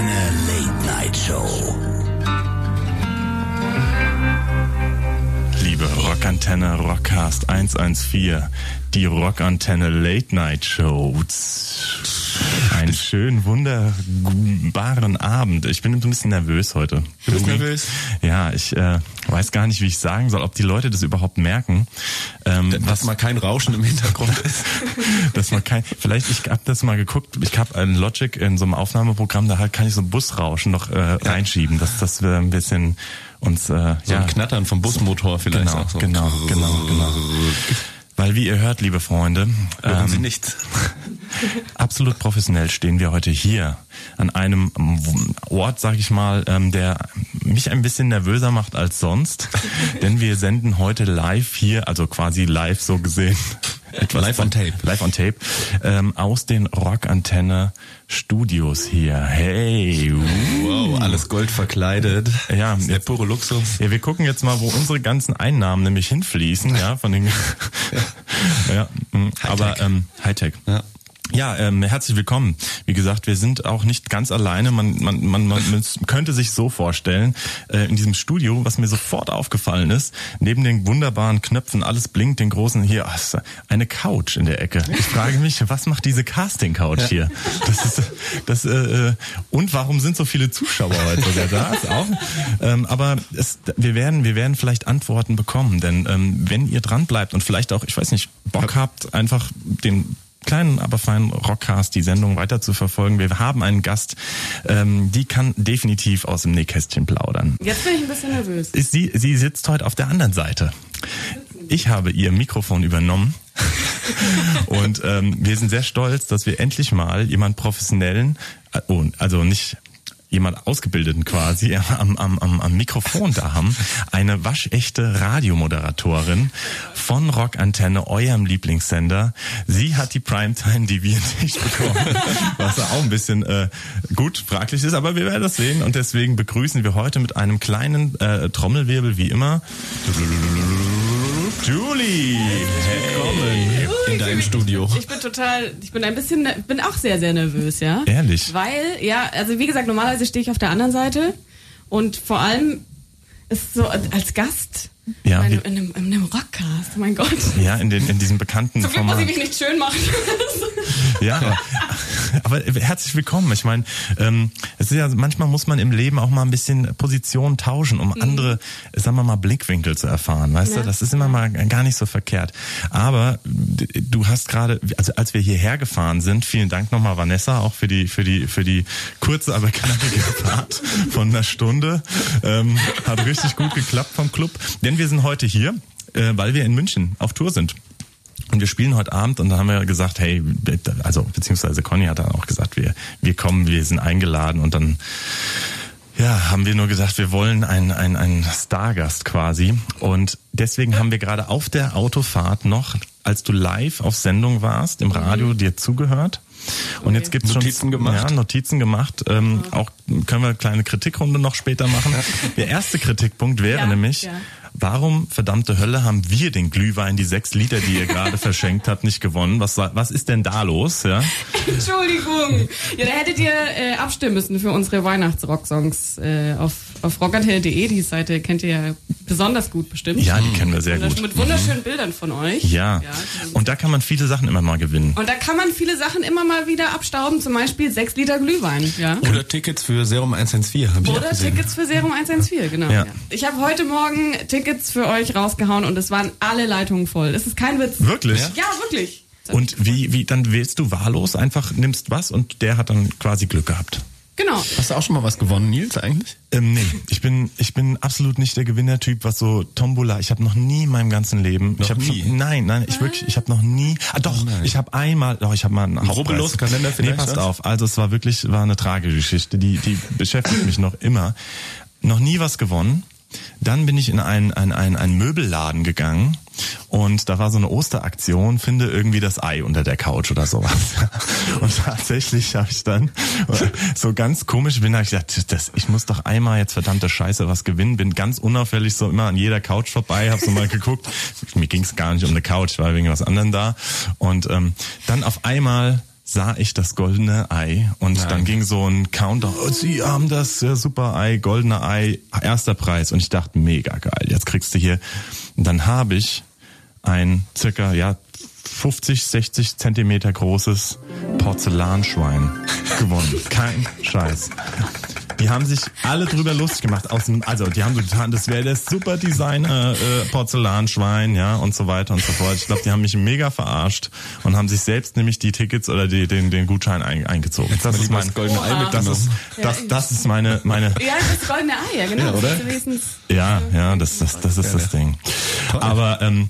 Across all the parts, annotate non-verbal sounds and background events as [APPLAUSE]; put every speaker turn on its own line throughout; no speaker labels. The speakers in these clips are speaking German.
Rockantenne Late Night Show.
Liebe Rockantenne Rockcast 114, die Rockantenne Late Night Show. Einen schönen, wunderbaren Abend. Ich bin ein bisschen nervös heute.
Du bist nervös?
Ja, ich äh, weiß gar nicht, wie ich sagen soll, ob die Leute das überhaupt merken. Ähm,
Dass mal kein Rauschen im Hintergrund ist. [LAUGHS]
dass man kein, vielleicht, ich habe das mal geguckt, ich habe ein Logic in so einem Aufnahmeprogramm, da halt kann ich so ein Busrauschen noch äh, reinschieben, dass, dass wir ein bisschen uns, äh,
So
ja,
ein Knattern vom Busmotor vielleicht
genau,
so.
genau, genau, genau. Weil wie ihr hört, liebe Freunde,
Hören Sie
ähm,
nichts. [LAUGHS]
absolut professionell stehen wir heute hier an einem Ort, sag ich mal, ähm, der mich ein bisschen nervöser macht als sonst, [LAUGHS] denn wir senden heute live hier, also quasi live so gesehen, etwas
Live on tape.
live on tape, ähm, aus den Rockantenne Studios hier. Hey.
Wow, alles Gold verkleidet.
Ja,
der pure Luxus.
Ja, wir gucken jetzt mal, wo unsere ganzen Einnahmen nämlich hinfließen, ja, von den, [LAUGHS] ja, mh, aber ähm, Hightech.
Ja.
Ja, ähm, herzlich willkommen. Wie gesagt, wir sind auch nicht ganz alleine. Man, man, man, man könnte sich so vorstellen, äh, in diesem Studio, was mir sofort aufgefallen ist, neben den wunderbaren Knöpfen, alles blinkt, den großen hier, eine Couch in der Ecke. Ich frage mich, was macht diese Casting-Couch hier? Das ist, das, äh, äh, und warum sind so viele Zuschauer heute sogar da? Ist auch, ähm, aber es, wir werden, wir werden vielleicht Antworten bekommen, denn ähm, wenn ihr dran bleibt und vielleicht auch, ich weiß nicht, Bock habt, einfach den kleinen, aber feinen Rockcast, die Sendung weiter zu verfolgen. Wir haben einen Gast, ähm, die kann definitiv aus dem Nähkästchen plaudern.
Jetzt bin ich ein bisschen nervös.
Ist Sie, sie sitzt heute auf der anderen Seite. Ich habe ihr Mikrofon übernommen [LAUGHS] und ähm, wir sind sehr stolz, dass wir endlich mal jemand professionellen, äh, oh, also nicht jemand ausgebildeten quasi [LAUGHS] am, am, am, am Mikrofon da haben. Eine waschechte Radiomoderatorin von Rockantenne, eurem Lieblingssender. Sie hat die Primetime, die wir [LAUGHS] nicht bekommen, was auch ein bisschen äh, gut fraglich ist, aber wir werden das sehen und deswegen begrüßen wir heute mit einem kleinen äh, Trommelwirbel wie immer Julie. Hey.
In deinem Studio.
Ich bin total, ich bin ein bisschen, bin auch sehr, sehr nervös, ja.
Ehrlich?
Weil, ja, also wie gesagt, normalerweise stehe ich auf der anderen Seite und vor allem ist so als Gast
Ja,
in, einem, in, einem, in einem Rockcast, oh mein Gott.
Ja, in, den, in diesem bekannten
Zum Glück muss
Format.
ich mich nicht schön machen. [LAUGHS]
Ja, aber, aber herzlich willkommen. Ich meine, ähm, es ist ja manchmal muss man im Leben auch mal ein bisschen Position tauschen, um andere, sagen wir mal, Blickwinkel zu erfahren. Weißt du,
Ja.
das ist immer mal gar nicht so verkehrt. Aber du hast gerade, also als wir hierher gefahren sind, vielen Dank nochmal Vanessa auch für die für die für die kurze aber knackige Fahrt von einer Stunde. Ähm, hat richtig gut geklappt vom Club, denn wir sind heute hier, äh, weil wir in München auf Tour sind. Und wir spielen heute Abend und dann haben wir gesagt, hey, also beziehungsweise Conny hat dann auch gesagt, wir, wir kommen, wir sind eingeladen und dann ja, haben wir nur gesagt, wir wollen einen, einen, einen Stargast quasi. Und deswegen haben wir gerade auf der Autofahrt noch, als du live auf Sendung warst, im Radio dir zugehört. Und jetzt gibt's schon
Notizen gemacht.
Ja, Notizen gemacht. Ähm, auch können wir eine kleine Kritikrunde noch später machen. Der erste Kritikpunkt wäre
Ja,
nämlich,
ja.
Warum, verdammte Hölle, haben wir den Glühwein, die sechs Liter, die ihr gerade [LAUGHS] verschenkt habt, nicht gewonnen? Was, was ist denn da los? Ja?
Entschuldigung. Ja, da hättet ihr äh, abstimmen müssen für unsere Weihnachtsrock-Songs äh, auf, auf rockantenne.de. Die Seite kennt ihr ja besonders gut bestimmt.
ja, die kennen wir sehr gut.
Mit wunderschönen Bildern von euch.
Ja.
Ja.
Und da kann man viele Sachen immer mal gewinnen.
Und da kann man viele Sachen immer mal wieder abstauben, zum Beispiel sechs Liter Glühwein. Ja.
Oder Tickets für Serum 114, habe ich auch
Oder. Tickets für Serum 114, genau.
Ja.
Ja. Ich habe heute Morgen Tickets für euch rausgehauen und es waren alle Leitungen voll. Das ist kein Witz.
Wirklich?
Ja, wirklich.
Und wie, wie, dann wählst du wahllos, einfach nimmst was und der hat dann quasi Glück gehabt.
Genau.
Hast du auch schon mal was gewonnen, Nils, eigentlich?
Ähm, nee, ich bin, ich bin absolut nicht der Gewinnertyp, was so Tombola. Ich habe noch nie in meinem ganzen Leben.
Noch
ich hab
nie?
Schon, nein, nein, ich wirklich, ich habe noch nie. Ah, doch,
nein.
ich habe einmal, doch, ich habe mal einen Hauptpreis.
Rubbellos-Kalender vielleicht,
Nee, passt
was?
auf. Also es war wirklich, war eine tragische Geschichte. Die, die beschäftigt mich noch immer. Noch nie was gewonnen. Dann bin ich in einen, einen, einen, einen Möbelladen gegangen und da war so eine Osteraktion, finde irgendwie das Ei unter der Couch oder sowas. [LAUGHS] Und tatsächlich habe ich dann so ganz komisch bin, habe ich gedacht, das, ich muss doch einmal jetzt verdammte Scheiße was gewinnen. Bin ganz unauffällig so immer an jeder Couch vorbei, habe so mal geguckt. Mir ging es gar nicht um eine Couch, war wegen was anderem da. Und ähm, dann auf einmal sah ich das goldene Ei und
Nein.
dann ging so ein Countdown. Oh, Sie haben das äh, super Ei, goldene Ei, erster Preis. Und ich dachte, mega geil, jetzt kriegst du hier. Und dann habe ich ein circa, ja, 50, 60 Zentimeter großes Porzellanschwein gewonnen. Kein Scheiß. Die haben sich alle drüber lustig gemacht. Aus dem, also die haben so getan, das wäre das super Designer äh, Porzellanschwein, ja und so weiter und so fort. Ich glaube, die haben mich mega verarscht und haben sich selbst nämlich die Tickets oder die, den, den Gutschein ein, eingezogen. Das ist mein
goldene Ei
das ist das, das ist meine meine
Ja, das goldene Ei, ja, genau.
Ja, oder?
Das ist wenigstens-
ja ja das das das ist das Ding. Aber ähm,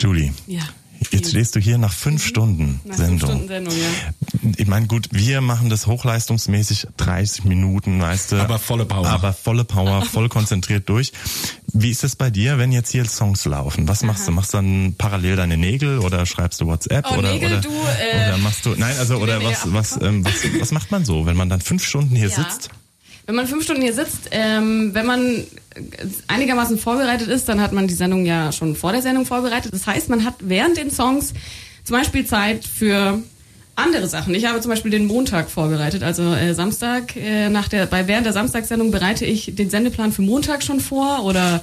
Julie,
Ja.
Jetzt stehst du hier nach fünf Stunden
Nach fünf
Sendung.
Stunden Sendung, ja.
Ich meine, gut, wir machen das hochleistungsmäßig 30 Minuten, weißt du.
Aber volle Power.
Aber volle Power, [LAUGHS] voll konzentriert durch. Wie ist es bei dir, wenn jetzt hier Songs laufen? Was machst du? Machst du dann parallel deine Nägel oder schreibst du WhatsApp
Oh,
oder
Nägel,
oder,
du, äh,
oder machst du Nein, also oder was was, ähm, was was macht man so, wenn man dann fünf Stunden hier
Ja.
sitzt?
Wenn man fünf Stunden hier sitzt, ähm, wenn man einigermaßen vorbereitet ist, dann hat man die Sendung ja schon vor der Sendung vorbereitet. Das heißt, man hat während den Songs zum Beispiel Zeit für andere Sachen. Ich habe zum Beispiel den Montag vorbereitet, also äh, Samstag äh, nach der bei während der Samstagssendung bereite ich den Sendeplan für Montag schon vor oder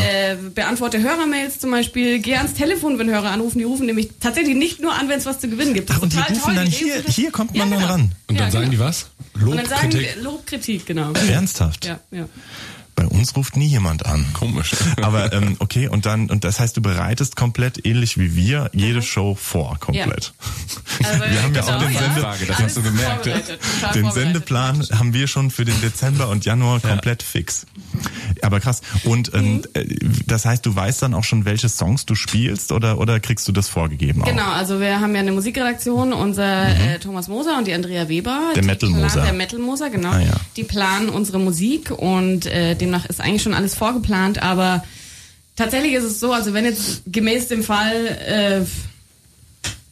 äh, beantworte Hörermails zum Beispiel, gehe ans Telefon, wenn Hörer anrufen. Die rufen nämlich tatsächlich nicht nur an, wenn es was zu gewinnen gibt. Das
Ach, und die rufen
toll.
dann
Die
hier- hier kommt man
ja,
dann
genau.
ran.
Und dann
ja,
sagen die
genau.
was?
Und
Lob,
dann sagen
Kritik.
Lob, Kritik, genau.
Ernsthaft?
Ja, ja.
Bei uns ruft nie jemand an.
Komisch. [LAUGHS]
Aber ähm, okay, und dann und das heißt, du bereitest komplett ähnlich wie wir jede Show vor, komplett.
Also,
Wir haben ja auch den
ja.
Sende-
Frage, das hast du gemerkt, ja?
Den. Sendeplan haben wir schon für den Dezember und Januar komplett fix. Aber krass. Und ähm,
Mhm.
äh, das heißt, du weißt dann auch schon, welche Songs du spielst oder oder kriegst du das vorgegeben?
Genau,
Auch?
also wir haben ja eine Musikredaktion, unser äh, Thomas Moser und die Andrea Weber.
Mhm. Der Metal Moser.
Der Metal Moser, genau.
Ah, ja.
Die planen unsere Musik und äh, demnach ist eigentlich schon alles vorgeplant, aber tatsächlich ist es so, also wenn jetzt gemäß dem Fall äh,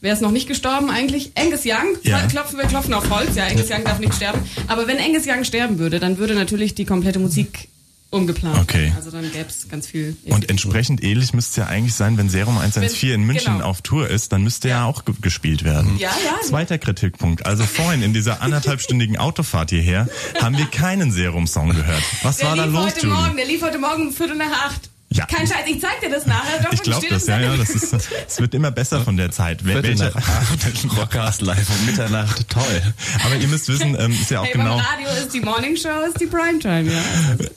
wäre es noch nicht gestorben eigentlich. Angus Young,
Ja.
klopfen wir klopfen auf Holz, ja, Angus Young darf nicht sterben. Aber wenn Angus Young sterben würde, dann würde natürlich die komplette Musik umgeplant
Okay.
Also dann gäbe es ganz viel.
Und entsprechend ähnlich müsste es ja eigentlich sein, wenn Serum 114 in München
genau.
auf Tour ist, dann müsste ja,
Ja.
auch ge gespielt werden.
Ja, ja.
Zweiter Kritikpunkt. Also vorhin in dieser anderthalbstündigen Autofahrt hierher haben wir keinen Serum-Song gehört. Was
Der
war da
lief
los,
heute? Morgen, der lief heute Morgen um Viertel nach acht.
Ja.
Kein Scheiß, ich zeig dir das nachher. Doch,
Ich glaube
steht
das, ja, ja. Das ist, es wird immer besser von der Zeit. Wel-
Viertel
welche-
nach acht, [LAUGHS] Rockcast live um Mitternacht, toll.
Aber ihr müsst wissen, ähm, ist ja auch
Hey,
genau.
beim Radio ist die Morning Show, ist die Primetime, ja.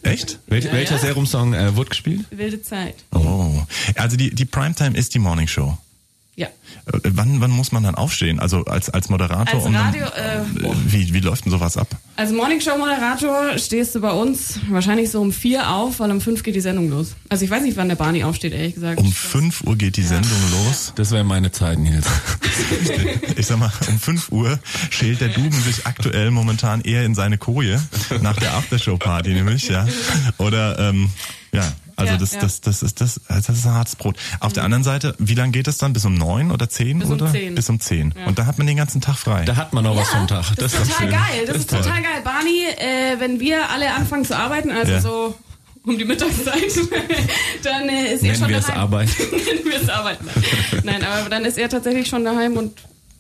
Echt?
Welch,
Ja,
welcher
ja.
Serum-Song äh, wurde gespielt?
Wilde Zeit.
Oh. Also die, die Primetime ist die Morning Show.
Ja.
Äh, Wann, wann muss man dann aufstehen? Also als, als Moderator?
Als
um dann-
Radio, äh,
Äh, wie, wie läuft denn sowas ab?
Als Morning Show Moderator stehst du bei uns wahrscheinlich so um vier auf, weil um fünf geht die Sendung los. Also ich weiß nicht, wann der Barney aufsteht, ehrlich gesagt.
Um 5 Uhr geht die Sendung los. [LAUGHS]
Das wäre meine Zeit, Nils. [LAUGHS]
Ich sag mal, um 5 Uhr schält der Duben sich aktuell momentan eher in seine Koje nach der Aftershow-Party nämlich, ja. Oder ähm, ja, also
Ja,
das,
ja.
das, das ist das, das ist ein hartes Brot. Auf der anderen Seite, wie lange geht es dann? Bis um neun oder zehn?
Bis um
oder?
10.
Bis um zehn. Und da hat man den ganzen Tag frei.
Da hat man noch was vom Tag.
Das, ist
doch
total
schön.
geil. Das, ist
toll.
total geil. Barney, äh, wenn wir alle anfangen zu arbeiten, also
Ja.
so um die Mittagszeit, [LAUGHS] dann äh, ist er
Nennen
schon
wir es
daheim.
Arbeit. [LAUGHS]
Nennen wir es Arbeit. Nein, aber dann ist er tatsächlich schon daheim und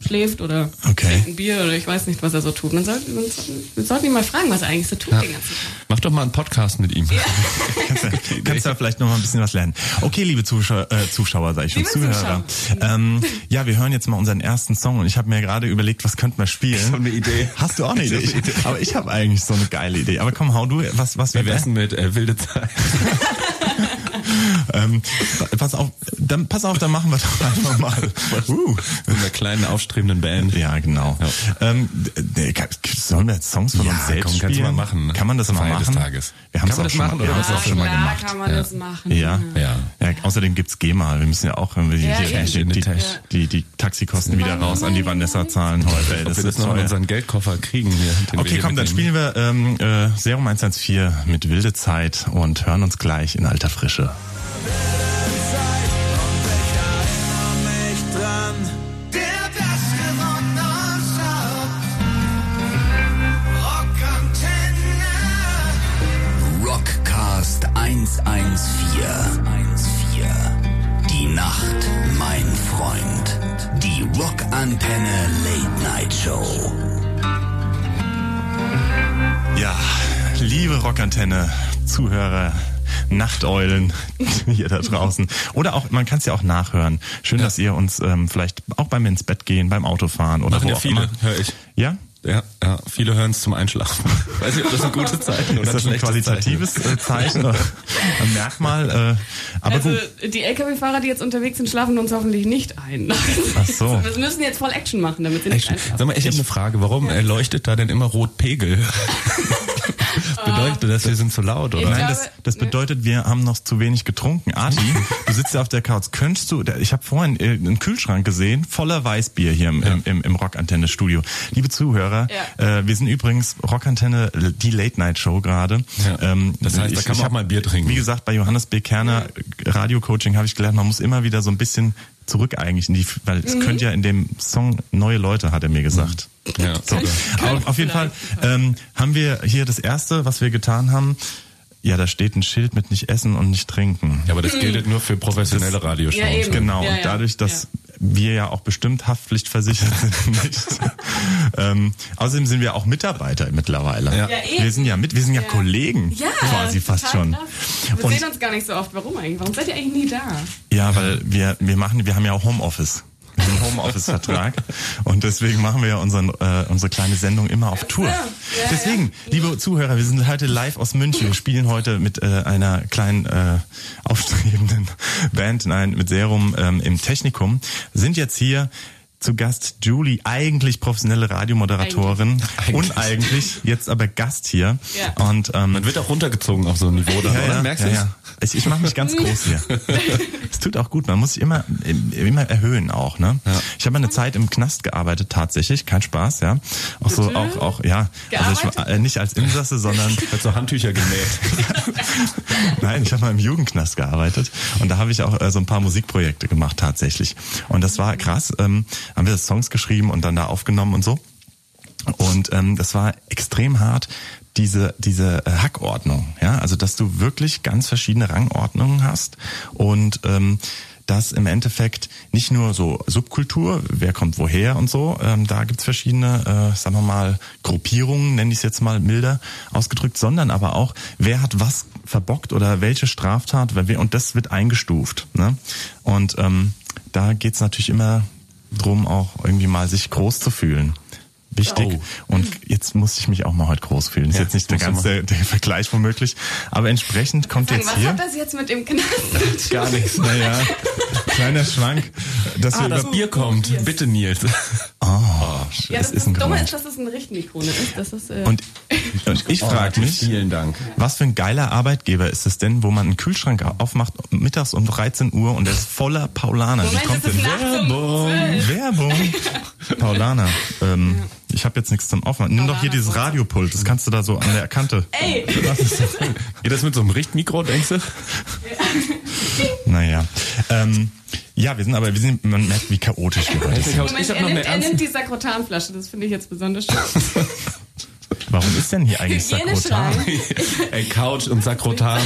schläft oder
Okay.
trinkt ein Bier oder ich weiß nicht, was er so tut. Man sollte, man sollte, wir sollten ihn mal fragen, was er eigentlich so tut den ganzen Tag.
Mach doch mal einen Podcast mit ihm. [LAUGHS]
kannst, du- kannst da vielleicht noch mal ein bisschen was lernen. Okay, liebe Zuschauer, äh, Zuschauer sag ich schon,
Liebe
Zuhörer. Ähm, ja, wir hören jetzt mal unseren ersten Song und ich habe mir gerade überlegt, was könnten wir spielen.
Ich hab eine Idee.
Hast du auch eine Idee? Ich, aber ich habe eigentlich so eine geile Idee. Aber komm, hau du, was, was
Wie
wäre
mit äh, Wilde Zeit? [LAUGHS]
Ähm, pass auf, dann, pass auf, dann machen wir doch einfach mal. [LAUGHS] Uh.
Mit einer kleinen, aufstrebenden Band.
Ja, genau.
Ja.
Ähm, sollen wir jetzt Songs von
Ja,
uns selbst
komm, kannst du
spielen?
mal machen.
Kann man das mal
Feier des
machen?
Tages.
Wir haben
Kann
es
man
auch
das
schon mal,
machen
wir es auch schon mal gemacht.
kann man
Ja.
das machen.
Ja.
Ja.
ja. Außerdem gibt's GEMA. Wir müssen ja auch irgendwie
Ja,
hier
eben.
die,
In
die,
Tasch.
die, die Taxikosten wieder raus an die Vanessa zahlen heute. Ey,
Ob
das
wir das
ist
noch in unseren Geldkoffer kriegen hier. den wir
Okay,
hier
komm, dann spielen wir ähm, äh, Serum 114 mit Wilde Zeit und hören uns gleich in alter Frische.
Der das gewonnen Rockantenne. Rockcast 114. Die Nacht, mein Freund. Die Rockantenne. Rockantenne Late Night Show.
Ja, liebe Rockantenne, Zuhörer, Nachteulen [LAUGHS] hier da draußen. Oder auch, man kann es ja auch nachhören. Schön, dass ihr uns ähm, vielleicht auch beim ins Bett gehen, beim Autofahren oder
Machen
wo
ja
auch
viele,
immer.
höre ich.
Ja?
Ja, ja, viele hören es zum Einschlafen. [LAUGHS] Weiß nicht, ob das ein gutes [LAUGHS] Zeichen oder
Ist das ein qualitatives äh, Zeichen, oder ein Merkmal? Äh, aber
also
gut.
die LKW-Fahrer, die jetzt unterwegs sind, schlafen uns hoffentlich nicht ein.
Ach so.
Wir müssen jetzt voll Action machen, damit sie nicht
Action.
einschlafen.
Sag mal, ich habe eine Frage. Warum erleuchtet da denn immer rot Pegel? Bedeutet das, wir sind zu laut, oder?
Ich
Nein,
glaube,
das, das
ne.
bedeutet, wir haben noch zu wenig getrunken. Arti, du sitzt ja auf der Couch. Könntest du, ich habe vorhin äh, einen Kühlschrank gesehen, voller Weißbier hier im, im, im, im Rockantenne-Studio. Liebe Zuhörer,
Ja.
äh, wir sind übrigens Rockantenne, die Late-Night-Show gerade.
Ja.
Ähm,
Das heißt, da kann man
hab-
auch mal Bier trinken.
Wie gesagt, bei Johannes B. Kerner Radio-Coaching habe ich gelernt, man muss immer wieder so ein bisschen zurück eigentlich in die, weil
Mhm.
es könnte ja in dem Song neue Leute, hat er mir gesagt.
Ja,
So,
oder?
auf, jeden Fall ähm, haben wir hier das erste, was wir getan haben. Ja, da steht ein Schild mit nicht essen und nicht trinken.
Ja, aber das gilt nur für professionelle Radioshows.
Ja, eben.
Genau,
Ja,
und
ja.
dadurch, dass wir ja auch bestimmt haftpflichtversichert [LAUGHS] sind, nicht. ähm, außerdem sind wir auch Mitarbeiter mittlerweile.
Ja.
Ja,
wir sind ja mit, wir sind ja,
Ja.
Kollegen,
Ja,
quasi fast schon.
krass. Wir
Und
sehen uns gar nicht so oft. Warum eigentlich? Warum seid ihr eigentlich nie da?
ja, weil wir wir machen, wir haben ja auch Homeoffice. Einen Homeoffice-Vertrag und deswegen machen wir ja unseren, äh, unsere kleine Sendung immer auf Tour. deswegen, liebe Zuhörer, wir sind heute live aus München. Wir spielen heute mit äh, einer kleinen äh, aufstrebenden [LAUGHS] Band, nein, mit Serum ähm, im Technikum. Sind jetzt hier zu Gast Julie, eigentlich professionelle Radiomoderatorin
Eigentlich.
und eigentlich jetzt aber Gast hier.
Ja.
Und ähm,
Man wird auch runtergezogen auf so ein Niveau dann,
ja,
oder?
ja,
Merkst du
ja. Ich, ich mache mich ganz groß hier. [LAUGHS] Es tut auch gut. Man muss sich immer, immer erhöhen auch. Ne? Ich habe eine Zeit im Knast gearbeitet, tatsächlich. Kein Spaß, ja. Auch so, auch, auch, ja. Also ich war äh, nicht als Insasse, sondern [LAUGHS]
Hat so Handtücher genäht. [LAUGHS]
Nein, ich habe mal im Jugendknast gearbeitet und da habe ich auch äh, so ein paar Musikprojekte gemacht tatsächlich. Und das war krass. Ähm, haben wir Songs geschrieben und dann da aufgenommen und so. Und ähm, das war extrem hart, diese diese äh, Hackordnung, ja, also dass du wirklich ganz verschiedene Rangordnungen hast und ähm, dass im Endeffekt nicht nur so Subkultur, wer kommt woher und so, ähm, da gibt's verschiedene, äh, sagen wir mal, Gruppierungen, nenne ich es jetzt mal milder ausgedrückt, sondern aber auch, wer hat was verbockt oder welche Straftat, weil wir, und das wird eingestuft. Ne? Und ähm, da geht's natürlich immer drum, auch irgendwie mal sich groß zu fühlen. Wichtig.
Oh.
Und jetzt muss ich mich auch mal heute groß fühlen. Ist
Ja,
jetzt nicht der ganze der, Vergleich womöglich. Aber entsprechend kommt
Sagen,
jetzt
was
hier.
hat das jetzt mit dem Knast zu tun?
Gar nichts.
Naja, kleiner Schwank. Dass
Ah,
wir
das
über,
Bier kommt. Bitte, Nils. [LAUGHS]
oh,
Ja,
es
das,
ist ein
das Dumme ist, dass es ein Richtmikro ne, ist. Das ist äh,
Und, und ich frage mich,
Vielen Dank.
was für ein geiler Arbeitgeber ist es denn, wo man einen Kühlschrank aufmacht mittags um 13 Uhr und der ist voller Paulaner. Wie
Moment,
kommt
es ist
denn
zwölf.
Werbung? [LAUGHS] Paulaner. Ähm, Ich habe jetzt nichts zum Aufmachen. Nimm doch hier dieses Radiopult, das kannst du da so an der Kante. [LAUGHS]
Ey,
Was ist das?
Geht das mit so einem Richtmikro, denkst du? [LAUGHS]
Naja. Ähm, ja, wir sind aber, wir sind, man merkt, wie chaotisch wir heute sind.
Moment,
ich hab
er,
noch
nimmt, er nimmt die Sakrotanflasche. Das finde ich jetzt besonders schön. [LAUGHS]
Warum ist denn hier eigentlich. Sakrotan?
Ey, Couch und Sakrotan,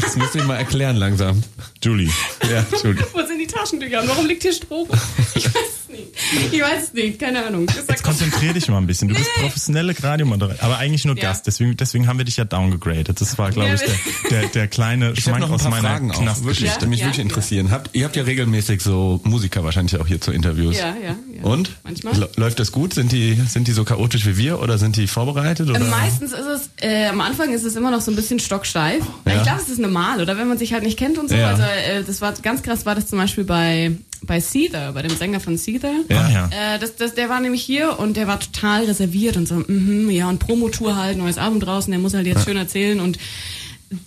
das müsst ihr mal erklären langsam.
Julie. Ja, Julie.
Wo sind die Taschentücher? Und warum liegt hier Stroh? Ich weiß nicht. [LAUGHS] Ich weiß es nicht. Keine Ahnung. Das
Jetzt konzentrier dich mal ein bisschen. Du bist [LAUGHS] professionelle Radiomoderatorin, aber eigentlich nur
Ja.
Gast. Deswegen, deswegen haben wir dich ja downgegradet. Das war, glaube
Ja,
ich, der, der, der kleine
ein
aus
paar
meiner
Fragen auch, wirklich,
Knastgeschichte.
die mich
Ja,
wirklich
ja.
interessieren. Habt, ihr habt ja regelmäßig so Musiker wahrscheinlich auch hier zu Interviews.
Ja, ja, ja.
Und?
Manchmal.
Läuft das gut? Sind die, sind die so chaotisch wie wir oder sind die vorbereitet? Oder?
Ähm, Meistens ist es, äh, am Anfang ist es immer noch so ein bisschen stocksteif.
Ja.
Ich glaube, es ist normal, oder wenn man sich halt nicht kennt und so.
Ja.
Also äh, das war ganz krass, war das zum Beispiel bei bei Seether, bei dem Sänger von Seether.
Ja, ja.
Äh, das, das, der war nämlich hier und der war total reserviert und so, mhm, ja, und Promotour halt, neues Album draußen, der muss halt jetzt schön erzählen und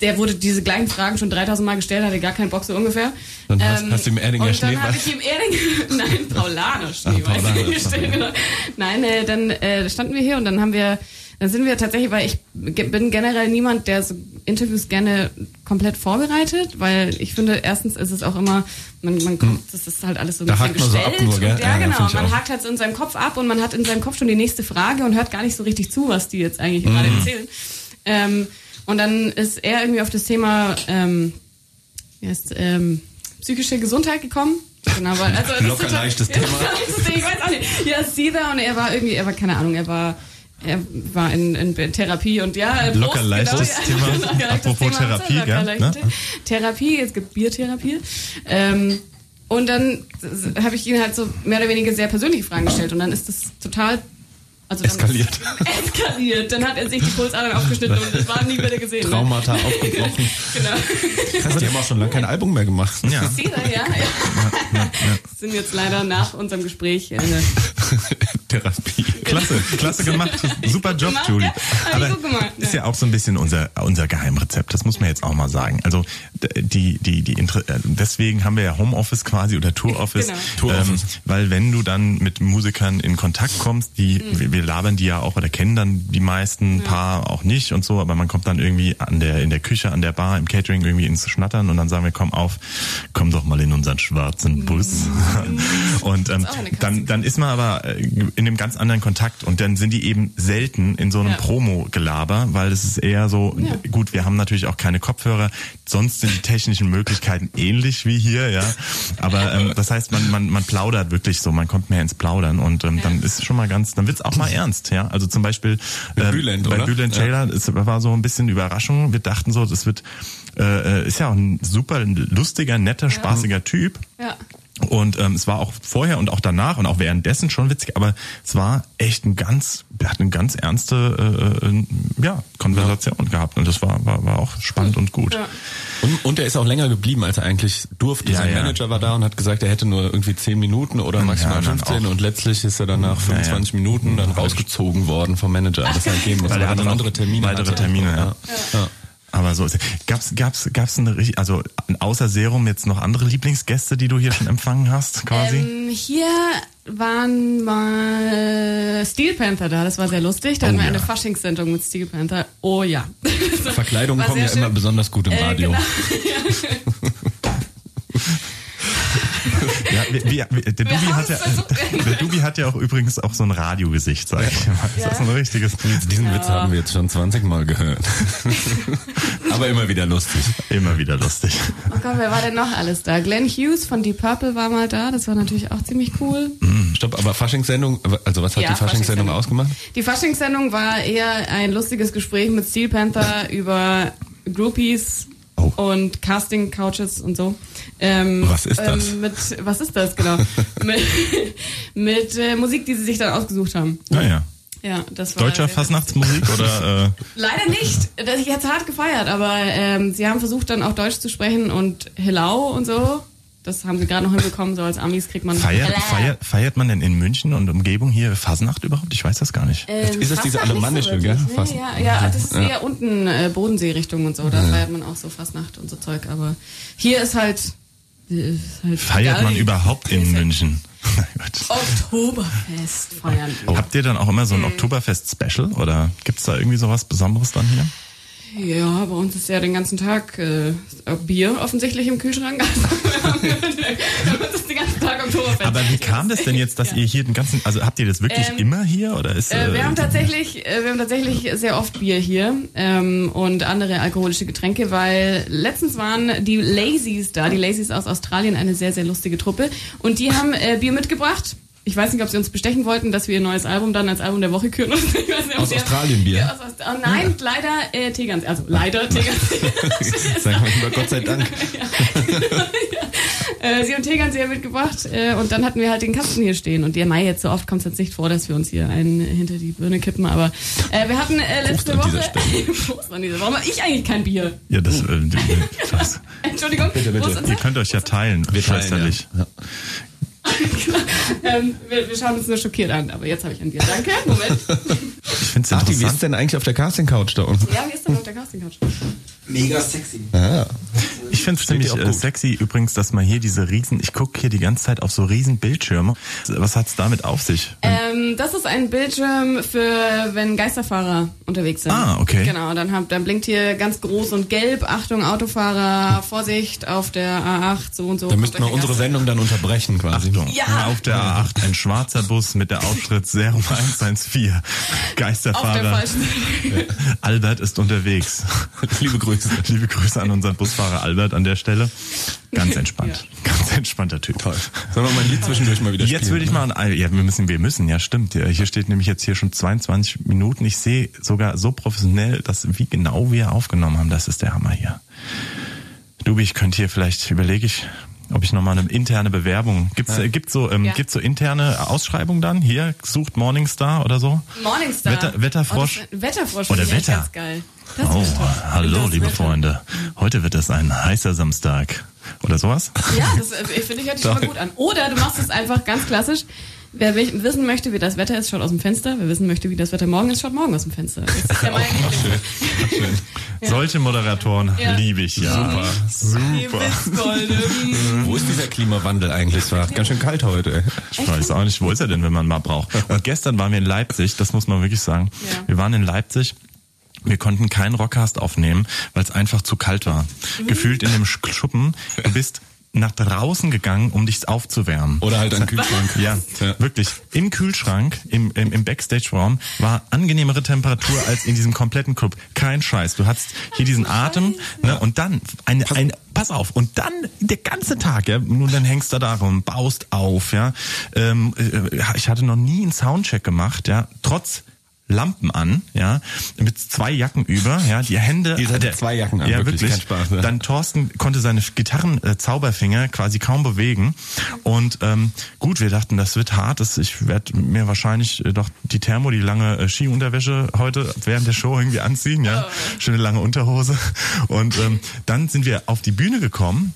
der wurde diese gleichen Fragen schon 3000 Mal gestellt, hatte gar keinen Bock so ungefähr.
Dann hast- hast du ihm Erdinger
Und dann
Schneeweiß-
habe ich ihm Erdinger, [LAUGHS] nein, Paulaner Schneeweiß
Paulaner, [LAUGHS]
gestellt. Genau. Nein, äh, dann äh, standen wir hier und dann haben wir, dann sind wir tatsächlich, weil ich bin generell niemand, der so Interviews gerne komplett vorbereitet, weil ich finde, erstens ist es auch immer, man, man kommt, das ist halt alles so ein
Da
bisschen
man so ab
gestellt.
nur, gell? Ja,
ja, genau. man hakt halt so in seinem Kopf ab und man hat in seinem Kopf schon die nächste Frage und hört gar nicht so richtig zu, was die jetzt eigentlich gerade
Mhm.
erzählen. Ähm, und dann ist er irgendwie auf das Thema, ähm, wie heißt, ähm, psychische Gesundheit gekommen. Genau, weil, also, das ist
Locker leichtes
ja,
Thema. [LAUGHS]
Ich weiß auch nicht. Ja, Caesar und er war irgendwie, er war, keine Ahnung, er war, er war in, in Therapie und ja, Prost,
Locker leichtes
genau,
Thema. [LAUGHS]
leichtes
Apropos
Thema,
Therapie,
locker
gell, ne?
Therapie, es gibt Biertherapie. Ähm, und dann habe ich ihn halt so mehr oder weniger sehr persönliche Fragen gestellt und dann ist das total also dann
Eskaliert. [LAUGHS]
Eskaliert. Dann hat er sich die Pulsadern aufgeschnitten und das war nie wieder gesehen. ne?
Traumata [LAUGHS] aufgebrochen.
Genau.
Krass, die haben auch schon lange kein Album mehr gemacht.
Ja.
Caesar, ja. ja. Sind jetzt leider nach unserem Gespräch äh, eine
Therapie.
Klasse, klasse gemacht. Super Job,
gemacht,
Julie.
ja.
Aber
gemacht,
ist
ja.
ja auch so ein bisschen unser, unser Geheimrezept. Das muss man jetzt auch mal sagen. Also die, die, die, Inter- äh, deswegen haben wir ja Homeoffice quasi oder Touroffice.
Genau.
Touroffice.
Ähm, weil wenn du dann mit Musikern in Kontakt kommst, die,
Mhm.
wir, labern die ja auch oder kennen dann die meisten, ein paar auch nicht und so, aber man kommt dann irgendwie an der, in der Küche, an der Bar, im Catering irgendwie ins Schnattern und dann sagen wir, komm auf, komm doch mal in unseren schwarzen Bus. [LAUGHS] Und ähm,
Mhm. auch eine
dann, dann ist man aber äh, in einem ganz anderen Kontakt und dann sind die eben selten in so einem
Ja.
Promo-Gelaber, weil es ist eher so,
Ja.
gut, wir haben natürlich auch keine Kopfhörer, sonst sind die technischen Möglichkeiten ähnlich wie hier, ja. Aber ähm, das heißt, man, man, man plaudert wirklich so, man kommt mehr ins Plaudern und ähm, dann ist es schon mal ganz, dann wird's auch mal ernst, ja. Also zum Beispiel äh,
Bülent,
bei
oder?
Bülent
Ja.
Taylor, es war so ein bisschen Überraschung. Wir dachten so, das wird, äh, äh, ist ja auch ein super lustiger, netter, spaßiger Typ.
ja.
Und ähm, es war auch vorher und auch danach und auch währenddessen schon witzig, aber es war echt ein ganz, wir hatten eine ganz ernste äh, äh, ja, Konversation gehabt und das war, war, war auch spannend und gut.
Ja.
Und, und er ist auch länger geblieben, als er eigentlich durfte.
Ja,
Sein
ja.
Manager war da und hat gesagt, er hätte nur irgendwie 10 Minuten oder maximal
Ja, dann
15
auch.
und letztlich ist er dann nach 25 Minuten dann rausgezogen worden vom Manager. Das er gehen muss,
Weil er
er andere Termine.
weitere
hatte.
Termine, ja. Aber so ist Gab's, gab's, gab's eine, richtig- also außer Serum jetzt noch andere Lieblingsgäste, die du hier schon empfangen hast, quasi?
Ähm, hier waren mal Steel Panther da, das war sehr lustig. Da
Oh
hatten wir
ja.
eine Faschingssendung mit Steel Panther. Oh ja.
Verkleidungen kommen ja
sehr
immer
schön.
besonders gut im
Äh,
Radio.
genau. [LAUGHS] [LAUGHS] [LAUGHS]
Ja, wie, wie, der, Dubi hat ja, der Dubi hat ja auch übrigens auch so ein Radiogesicht, sag ich mal. Ist das so ein richtiges?
Diesen Witz haben wir jetzt schon 20 Mal gehört. [LAUGHS] Aber immer wieder lustig.
Immer wieder lustig.
Oh Gott, wer war denn noch alles da? Glenn Hughes von Deep Purple war mal da, das war natürlich auch ziemlich cool.
Stopp, aber Faschingssendung, also was hat
Ja,
die Faschingssendung. ausgemacht?
Die Faschingssendung war eher ein lustiges Gespräch mit Steel Panther über Groupies
Oh.
und Casting Couches und so. Ähm,
Was ist das?
Ähm, mit, was ist das, genau? [LAUGHS] mit mit äh, Musik, die sie sich dann ausgesucht haben.
Naja.
Ja, das war
Deutscher Fastnachtsmusik oder äh, [LAUGHS]
Leider nicht. Das ich jetzt hart gefeiert, aber ähm, sie haben versucht dann auch Deutsch zu sprechen und Hello und so. Das haben sie gerade noch hinbekommen, so als Amis kriegt man
feiert, feiert, feiert man denn in München und Umgebung hier Fasnacht überhaupt? Ich weiß das gar nicht.
Ähm,
Ist das diese alemannische,
wirklich,
gell?
Nee, ja, ja, das ist eher unten äh, Bodensee-Richtung und so. Da feiert man auch so Fastnacht und so Zeug. Aber hier ist halt. äh, Ist halt
Feiert man überhaupt in
halt
München? [LAUGHS]
Oktoberfest feiern wir.
Habt ihr dann auch immer so ein Oktoberfest-Special oder gibt's da irgendwie sowas Besonderes dann hier?
Ja, bei uns ist ja den ganzen Tag äh, Bier offensichtlich im Kühlschrank. [LAUGHS] Oktoberfest.
Aber wie kam das denn jetzt, dass
Ja.
ihr hier den ganzen, also habt ihr das wirklich
Ähm,
immer hier oder ist?
Äh, wir
äh,
haben tatsächlich, äh, wir haben tatsächlich sehr oft Bier hier ähm, und andere alkoholische Getränke, weil letztens waren die Lazies da, die Lazies aus Australien, eine sehr sehr lustige Truppe und die haben äh, Bier mitgebracht. Ich weiß nicht, ob sie uns bestechen wollten, dass wir ihr neues Album dann als Album der Woche küren. Ich weiß nicht,
Aus
sie-
Australien Bier?
Ja, aus Aust oh, nein, leider äh, Tegerns. Also leider [LAUGHS] Tegerns.
Sagen wir lieber Gott sei Dank. [LAUGHS]
äh, sie und Tegernseher mitgebracht äh, und dann hatten wir halt den Kasten hier stehen und der Mai jetzt so oft kommt es jetzt nicht vor, dass wir uns hier einen hinter die Birne kippen, aber äh, wir hatten äh, letzte
Prost
Woche [LAUGHS] Prost an dieser Warum habe ich eigentlich kein Bier?
ja, das, äh?
Entschuldigung.
Bitte, bitte.
Ihr könnt euch ja teilen,
Wir teilen, ja.
Ähm, wir, wir schauen uns nur schockiert an, aber jetzt habe ich ein Bier. Danke. Moment.
Ich finde es
Ach, die, wie
interessant.
ist denn eigentlich auf der Casting-Couch da unten?
Ja, wie ist denn auf der Casting Couch?
Mega sexy.
Ah,
Ich finde es ziemlich äh, sexy übrigens, dass man hier diese riesen, ich gucke hier die ganze Zeit auf so riesen Bildschirme. Was hat's damit auf sich?
Ähm, das ist ein Bildschirm für, wenn Geisterfahrer unterwegs sind.
Ah, okay.
Genau, dann, hab, dann blinkt hier ganz groß und gelb, Achtung, Autofahrer, Vorsicht auf der A8, so und so.
Da müssten wir unsere
Gasse.
Sendung dann unterbrechen quasi.
Achtung,
Ja.
auf der A8 ein schwarzer Bus mit der Aufschrift Serum 114.
Auf der
Geisterfahrer.
falschen
Albert ist unterwegs.
Liebe Grüße.
Liebe Grüße an unseren Busfahrer Albert an der Stelle. Ganz [LAUGHS] entspannt. Ganz entspannter Typ.
Toll. Sollen wir mal ein Lied zwischendurch mal wieder spielen?
Jetzt würde ich
ne?
mal, an- ja, wir müssen, wir müssen, ja, stimmt. Ja, Hier steht nämlich jetzt hier schon 22 Minuten. Ich sehe sogar so professionell, dass wie genau wir aufgenommen haben. Das ist der Hammer hier. Dubi, ich könnte hier vielleicht überlege ich, ob ich nochmal eine interne Bewerbung. Gibt's, äh, gibt's so, ähm,
Ja.
gibt's so interne Ausschreibungen dann? Hier sucht Morningstar oder so?
Morningstar.
Wetter- Wetterfrosch.
Oh, das- Wetterfrosch
Oder Wetter.
ganz geil. Das
Oh, hallo,
Das
liebe
Wetter.
Freunde. Heute wird es ein heißer Samstag. Oder sowas?
Ja, das äh, ich finde ich hört sich [LAUGHS] schon mal gut an. Oder du machst es einfach ganz klassisch. Wer wi- wissen möchte, wie das Wetter ist, schaut aus dem Fenster. Wer wissen möchte, wie das Wetter morgen ist, schaut morgen aus dem Fenster. Das ist ja [LAUGHS] mein Lieblings- [LAUGHS]
Solche Moderatoren
Ja.
liebe ich, ja. Super.
Witzgolde.
Wo ist dieser Klimawandel eigentlich? Es war ganz schön kalt heute.
Ich weiß auch nicht, wo ist er denn, wenn man mal braucht. Und gestern waren wir in Leipzig, das muss man wirklich sagen.
Ja.
Wir waren in Leipzig. Wir konnten keinen Rockcast aufnehmen, weil es einfach zu kalt war.
Mhm.
Gefühlt in dem Sch- Schuppen. Du bist nach draußen gegangen, um dich aufzuwärmen.
Oder halt ein Kühlschrank.
Ja,
Ja.
wirklich. Im Kühlschrank, im, im, im Backstage-Raum war angenehmere Temperatur als in diesem kompletten Club. Kein Scheiß. Du hattest hier diesen Atem, ne, und dann eine, ein, pass auf, und dann der ganze Tag, ja, nun dann hängst du da rum, baust auf, ja. Ähm, äh, ich hatte noch nie einen Soundcheck gemacht, ja, trotz Lampen an, ja, mit zwei Jacken über, ja, die Hände.
Ihr hattet
der-
zwei Jacken an,
ja,
wirklich,
wirklich.
kein Spaß, ne?
Dann Thorsten konnte seine Gitarren-Zauberfinger quasi kaum bewegen. Und ähm, gut, wir dachten, das wird hart. Das, ich werde mir wahrscheinlich äh, doch die Thermo, die lange äh, Skiunterwäsche heute während der Show irgendwie anziehen, ja. Schöne lange Unterhose. Und ähm, dann sind wir auf die Bühne gekommen.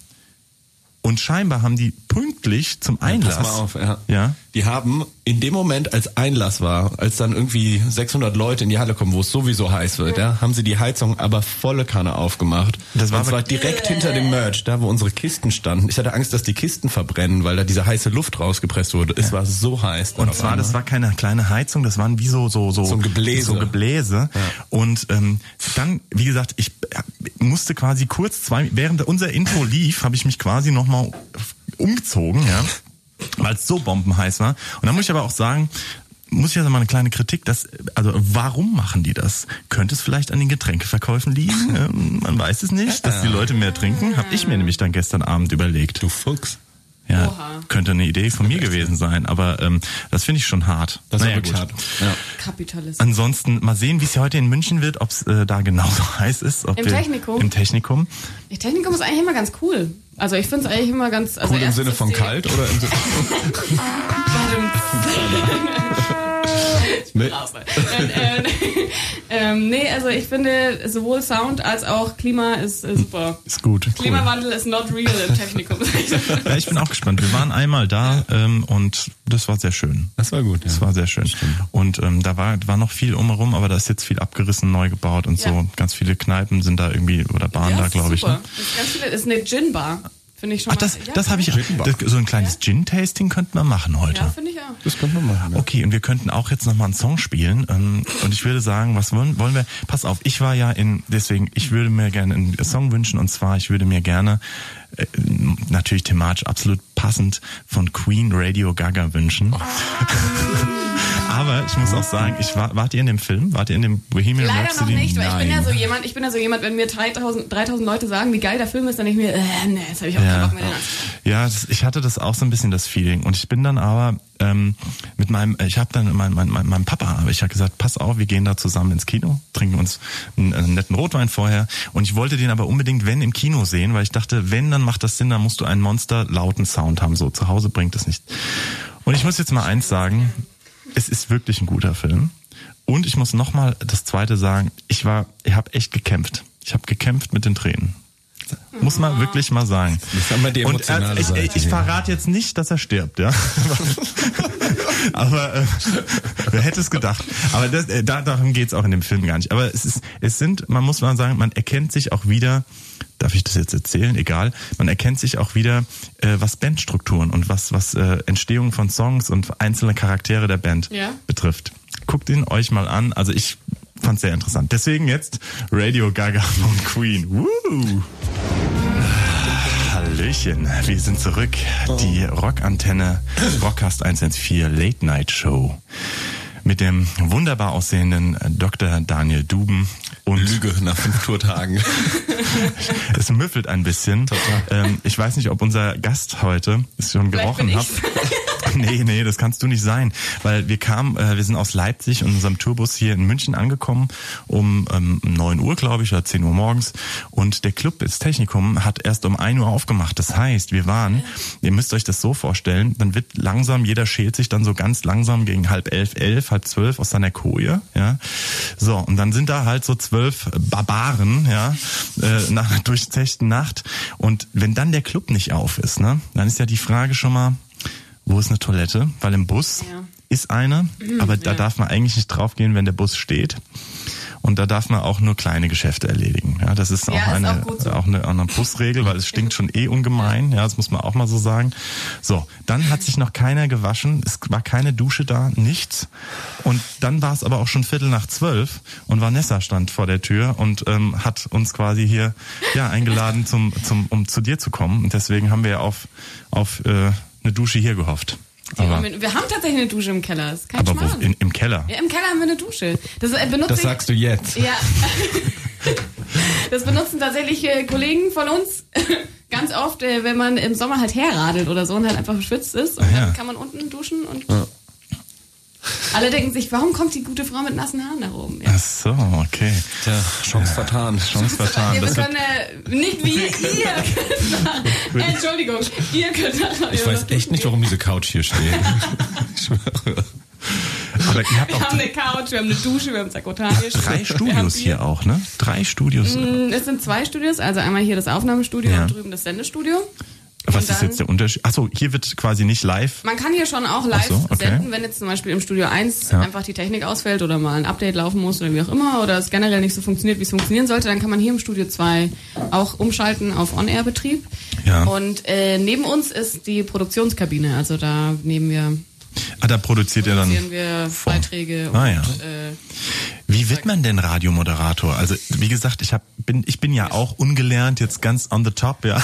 Und scheinbar haben die pünktlich zum Einlass.
Pass mal auf, ja.
Ja.
Die haben in dem Moment, als Einlass war, als dann irgendwie 600 Leute in die Halle kommen, wo es sowieso heiß wird, ja, haben sie die Heizung aber volle Kanne aufgemacht.
Das war
Und zwar direkt hinter dem Merch, da wo unsere Kisten standen. Ich hatte Angst, dass die Kisten verbrennen, weil da diese heiße Luft rausgepresst wurde. Es war so heiß.
Und zwar, das war keine kleine Heizung, das waren wie so so so
So ein Gebläse.
So Gebläse. Und ähm, dann, wie gesagt, ich musste quasi kurz zwei, während unser Intro lief, habe ich mich quasi nochmal umgezogen, ja, weil es so bombenheiß war. Und dann muss ich aber auch sagen, muss ich also mal eine kleine Kritik, dass, also warum machen die das? Könnte es vielleicht an den Getränkeverkäufen liegen? [LAUGHS] Ähm, man weiß es nicht, dass die Leute mehr trinken. Habe ich mir nämlich dann gestern Abend überlegt.
Du Fuchs.
Ja,
Oha.
könnte eine Idee von mir gewesen sein, aber ähm, das finde ich schon hart.
Das
Naja,
ist wirklich
gut.
hart. Ja.
Kapitalismus.
Ansonsten mal sehen, wie es hier heute in München wird, ob es äh, da genauso [LAUGHS] heiß ist. Ob
Im
wir,
Technikum?
Im Technikum.
Die Technikum ist eigentlich immer ganz cool. Also ich finde es eigentlich immer ganz... Also
Cool im Sinne von kalt oder im Sinne [LAUGHS] Nee.
ähm, ähm, [LAUGHS] ähm, nee, also ich finde sowohl Sound als auch Klima ist äh, super.
Ist gut. Cool.
Klimawandel ist not real im Technikum. [LAUGHS]
Ja, ich bin auch gespannt. Wir waren einmal da ähm, und das war sehr schön.
Das war gut, ja.
Das war sehr schön. Und ähm, da war, war noch viel umherum, aber da ist jetzt viel abgerissen, neu gebaut und
Ja.
so. Ganz viele Kneipen sind da irgendwie oder waren da,
ist
glaube ich.
super.
Ne?
Das ist ganz viele, ist eine Gin-Bar. Finde ich schon
Ach,
mal.
das,
ja,
das habe ich. Das, so ein kleines Gin-Tasting könnten wir machen heute.
Ja, finde ich auch.
Das könnte man machen. Ja.
Okay, und wir könnten auch jetzt nochmal einen Song spielen. Ähm, und ich würde sagen, was wollen, wollen wir? Pass auf, ich war ja in, deswegen, ich würde mir gerne einen Song wünschen. Und zwar, ich würde mir gerne, äh, natürlich thematisch absolut passend, von Queen Radio Gaga wünschen. [LAUGHS] Aber ich muss auch sagen, ich war, wart ihr in dem Film? Wart ihr in dem Bohemian
Leider
Rhapsody?
noch nicht, weil ich bin ja so jemand, ich bin ja so jemand, wenn mir 3000, 3000 Leute sagen, wie geil der Film ist, dann ich mir, äh, nee, jetzt habe ich auch keinen
Ja,
Bock mehr.
ja das, ich hatte das auch so ein bisschen das Feeling und ich bin dann aber ähm, mit meinem, ich habe dann mein, mein, mein, meinem Papa, habe ich ja gesagt, pass auf, wir gehen da zusammen ins Kino, trinken uns einen, einen netten Rotwein vorher und ich wollte den aber unbedingt, wenn im Kino sehen, weil ich dachte, wenn, dann macht das Sinn, dann musst du einen Monster lauten Sound haben, so zu Hause bringt es nicht. Und ich muss jetzt mal eins sagen, es ist wirklich ein guter Film. Und ich muss noch mal das Zweite sagen, ich war, ich habe echt gekämpft. Ich habe gekämpft mit den Tränen. Muss man wirklich mal sagen.
Das die
Und äh, ich, ich, ich verrate jetzt nicht, dass er stirbt, ja. [LAUGHS] Aber äh, wer hätte es gedacht? Aber das, äh, da, darum geht's auch in dem Film gar nicht. Aber es ist, es sind, man muss mal sagen, man erkennt sich auch wieder darf ich das jetzt erzählen? Egal. Man erkennt sich auch wieder, äh, was Bandstrukturen und was, was äh, Entstehung von Songs und einzelne Charaktere der Band
Ja.
betrifft. Guckt ihn euch mal an. Also ich fand sehr interessant. Deswegen jetzt Radio Gaga von Queen. Woo! Hallöchen, wir sind zurück. Die Rockantenne Rockcast 114 Late Night Show mit dem wunderbar aussehenden Dr. Daniel Duben und
Lüge nach fünf Tourtagen. [LAUGHS]
es müffelt ein bisschen. Ähm, ich weiß nicht, ob unser Gast heute es schon
Vielleicht
gerochen hat. [LAUGHS] Nee, nee, das kannst du nicht sein, weil wir kamen, äh, wir sind aus Leipzig in unserem Tourbus hier in München angekommen um ähm, 9 Uhr, glaube ich, oder 10 Uhr morgens und der Club, das Technikum, hat erst um 1 Uhr aufgemacht. Das heißt, wir waren, ihr müsst euch das so vorstellen, dann wird langsam, jeder schält sich dann so ganz langsam gegen halb elf, elf, halb zwölf aus seiner Koje, ja. So, und dann sind da halt so zwölf Barbaren, ja, äh, nach [LAUGHS] einer durchzechten Nacht und wenn dann der Club nicht auf ist, ne, dann ist ja die Frage schon mal, wo ist eine Toilette? Weil im Bus
Ja.
ist eine, aber da
ja.
darf man eigentlich nicht draufgehen, wenn der Bus steht. Und da darf man auch nur kleine Geschäfte erledigen. Ja, das ist auch
Ja, ist
eine,
auch so.
auch eine, eine Busregel, weil es stinkt schon eh ungemein. Ja, das muss man auch mal so sagen. So, dann hat sich noch keiner gewaschen. Es war keine Dusche da, nichts. Und dann war es aber auch schon Viertel nach zwölf und Vanessa stand vor der Tür und ähm, hat uns quasi hier ja eingeladen, zum, zum, um zu dir zu kommen. Und deswegen haben wir auf, auf äh, eine Dusche hier gehofft.
Wir
Aber,
haben, wir haben tatsächlich eine Dusche im Keller. Das ist kein
aber wo, in, im Keller.
ja, im Keller haben wir eine Dusche. Das äh, benutze
Das
ich-
sagst du jetzt.
Ja. [LAUGHS] Das benutzen tatsächlich äh, Kollegen von uns [LAUGHS] ganz oft, äh, wenn man im Sommer halt herradelt oder so und halt einfach verschwitzt ist. Und
Ah, ja.
dann kann man unten duschen und alle denken sich, warum kommt die gute Frau mit nassen Haaren nach oben? Ja.
Ach so, okay.
Tja, Chance vertan.
Chance vertan.
Ja, wir
Das
können äh, nicht wir, ihr könnt nach, [LAUGHS] Entschuldigung, ihr könnt nach
Ich weiß echt nicht, warum diese Couch hier steht. [LAUGHS] Ich schwöre.
aber ihr habt
Wir
auch
haben eine Couch, wir haben eine Dusche, wir haben Sakrotage.
drei Studios hier auch, ne? Drei Studios.
Es sind zwei Studios, also einmal hier das Aufnahmestudio
Ja.
und drüben das Sendestudio.
Was ist jetzt der Unterschied? Achso, hier wird quasi nicht live.
Man kann hier schon auch live
so, okay.
senden, wenn jetzt zum Beispiel im Studio 1
Ja.
einfach die Technik ausfällt oder mal ein Update laufen muss oder wie auch immer oder es generell nicht so funktioniert, wie es funktionieren sollte, dann kann man hier im Studio 2 auch umschalten auf On-Air-Betrieb.
Ja.
Und äh, neben uns ist die Produktionskabine, also da nehmen wir,
Ah, da produziert ihr dann.
produzieren wir. Beiträge
Ah,
und
ja.
äh,
Wie wird man denn Radiomoderator? Also, wie gesagt, ich hab, bin, ich bin ja auch ungelernt, jetzt ganz on the top, ja.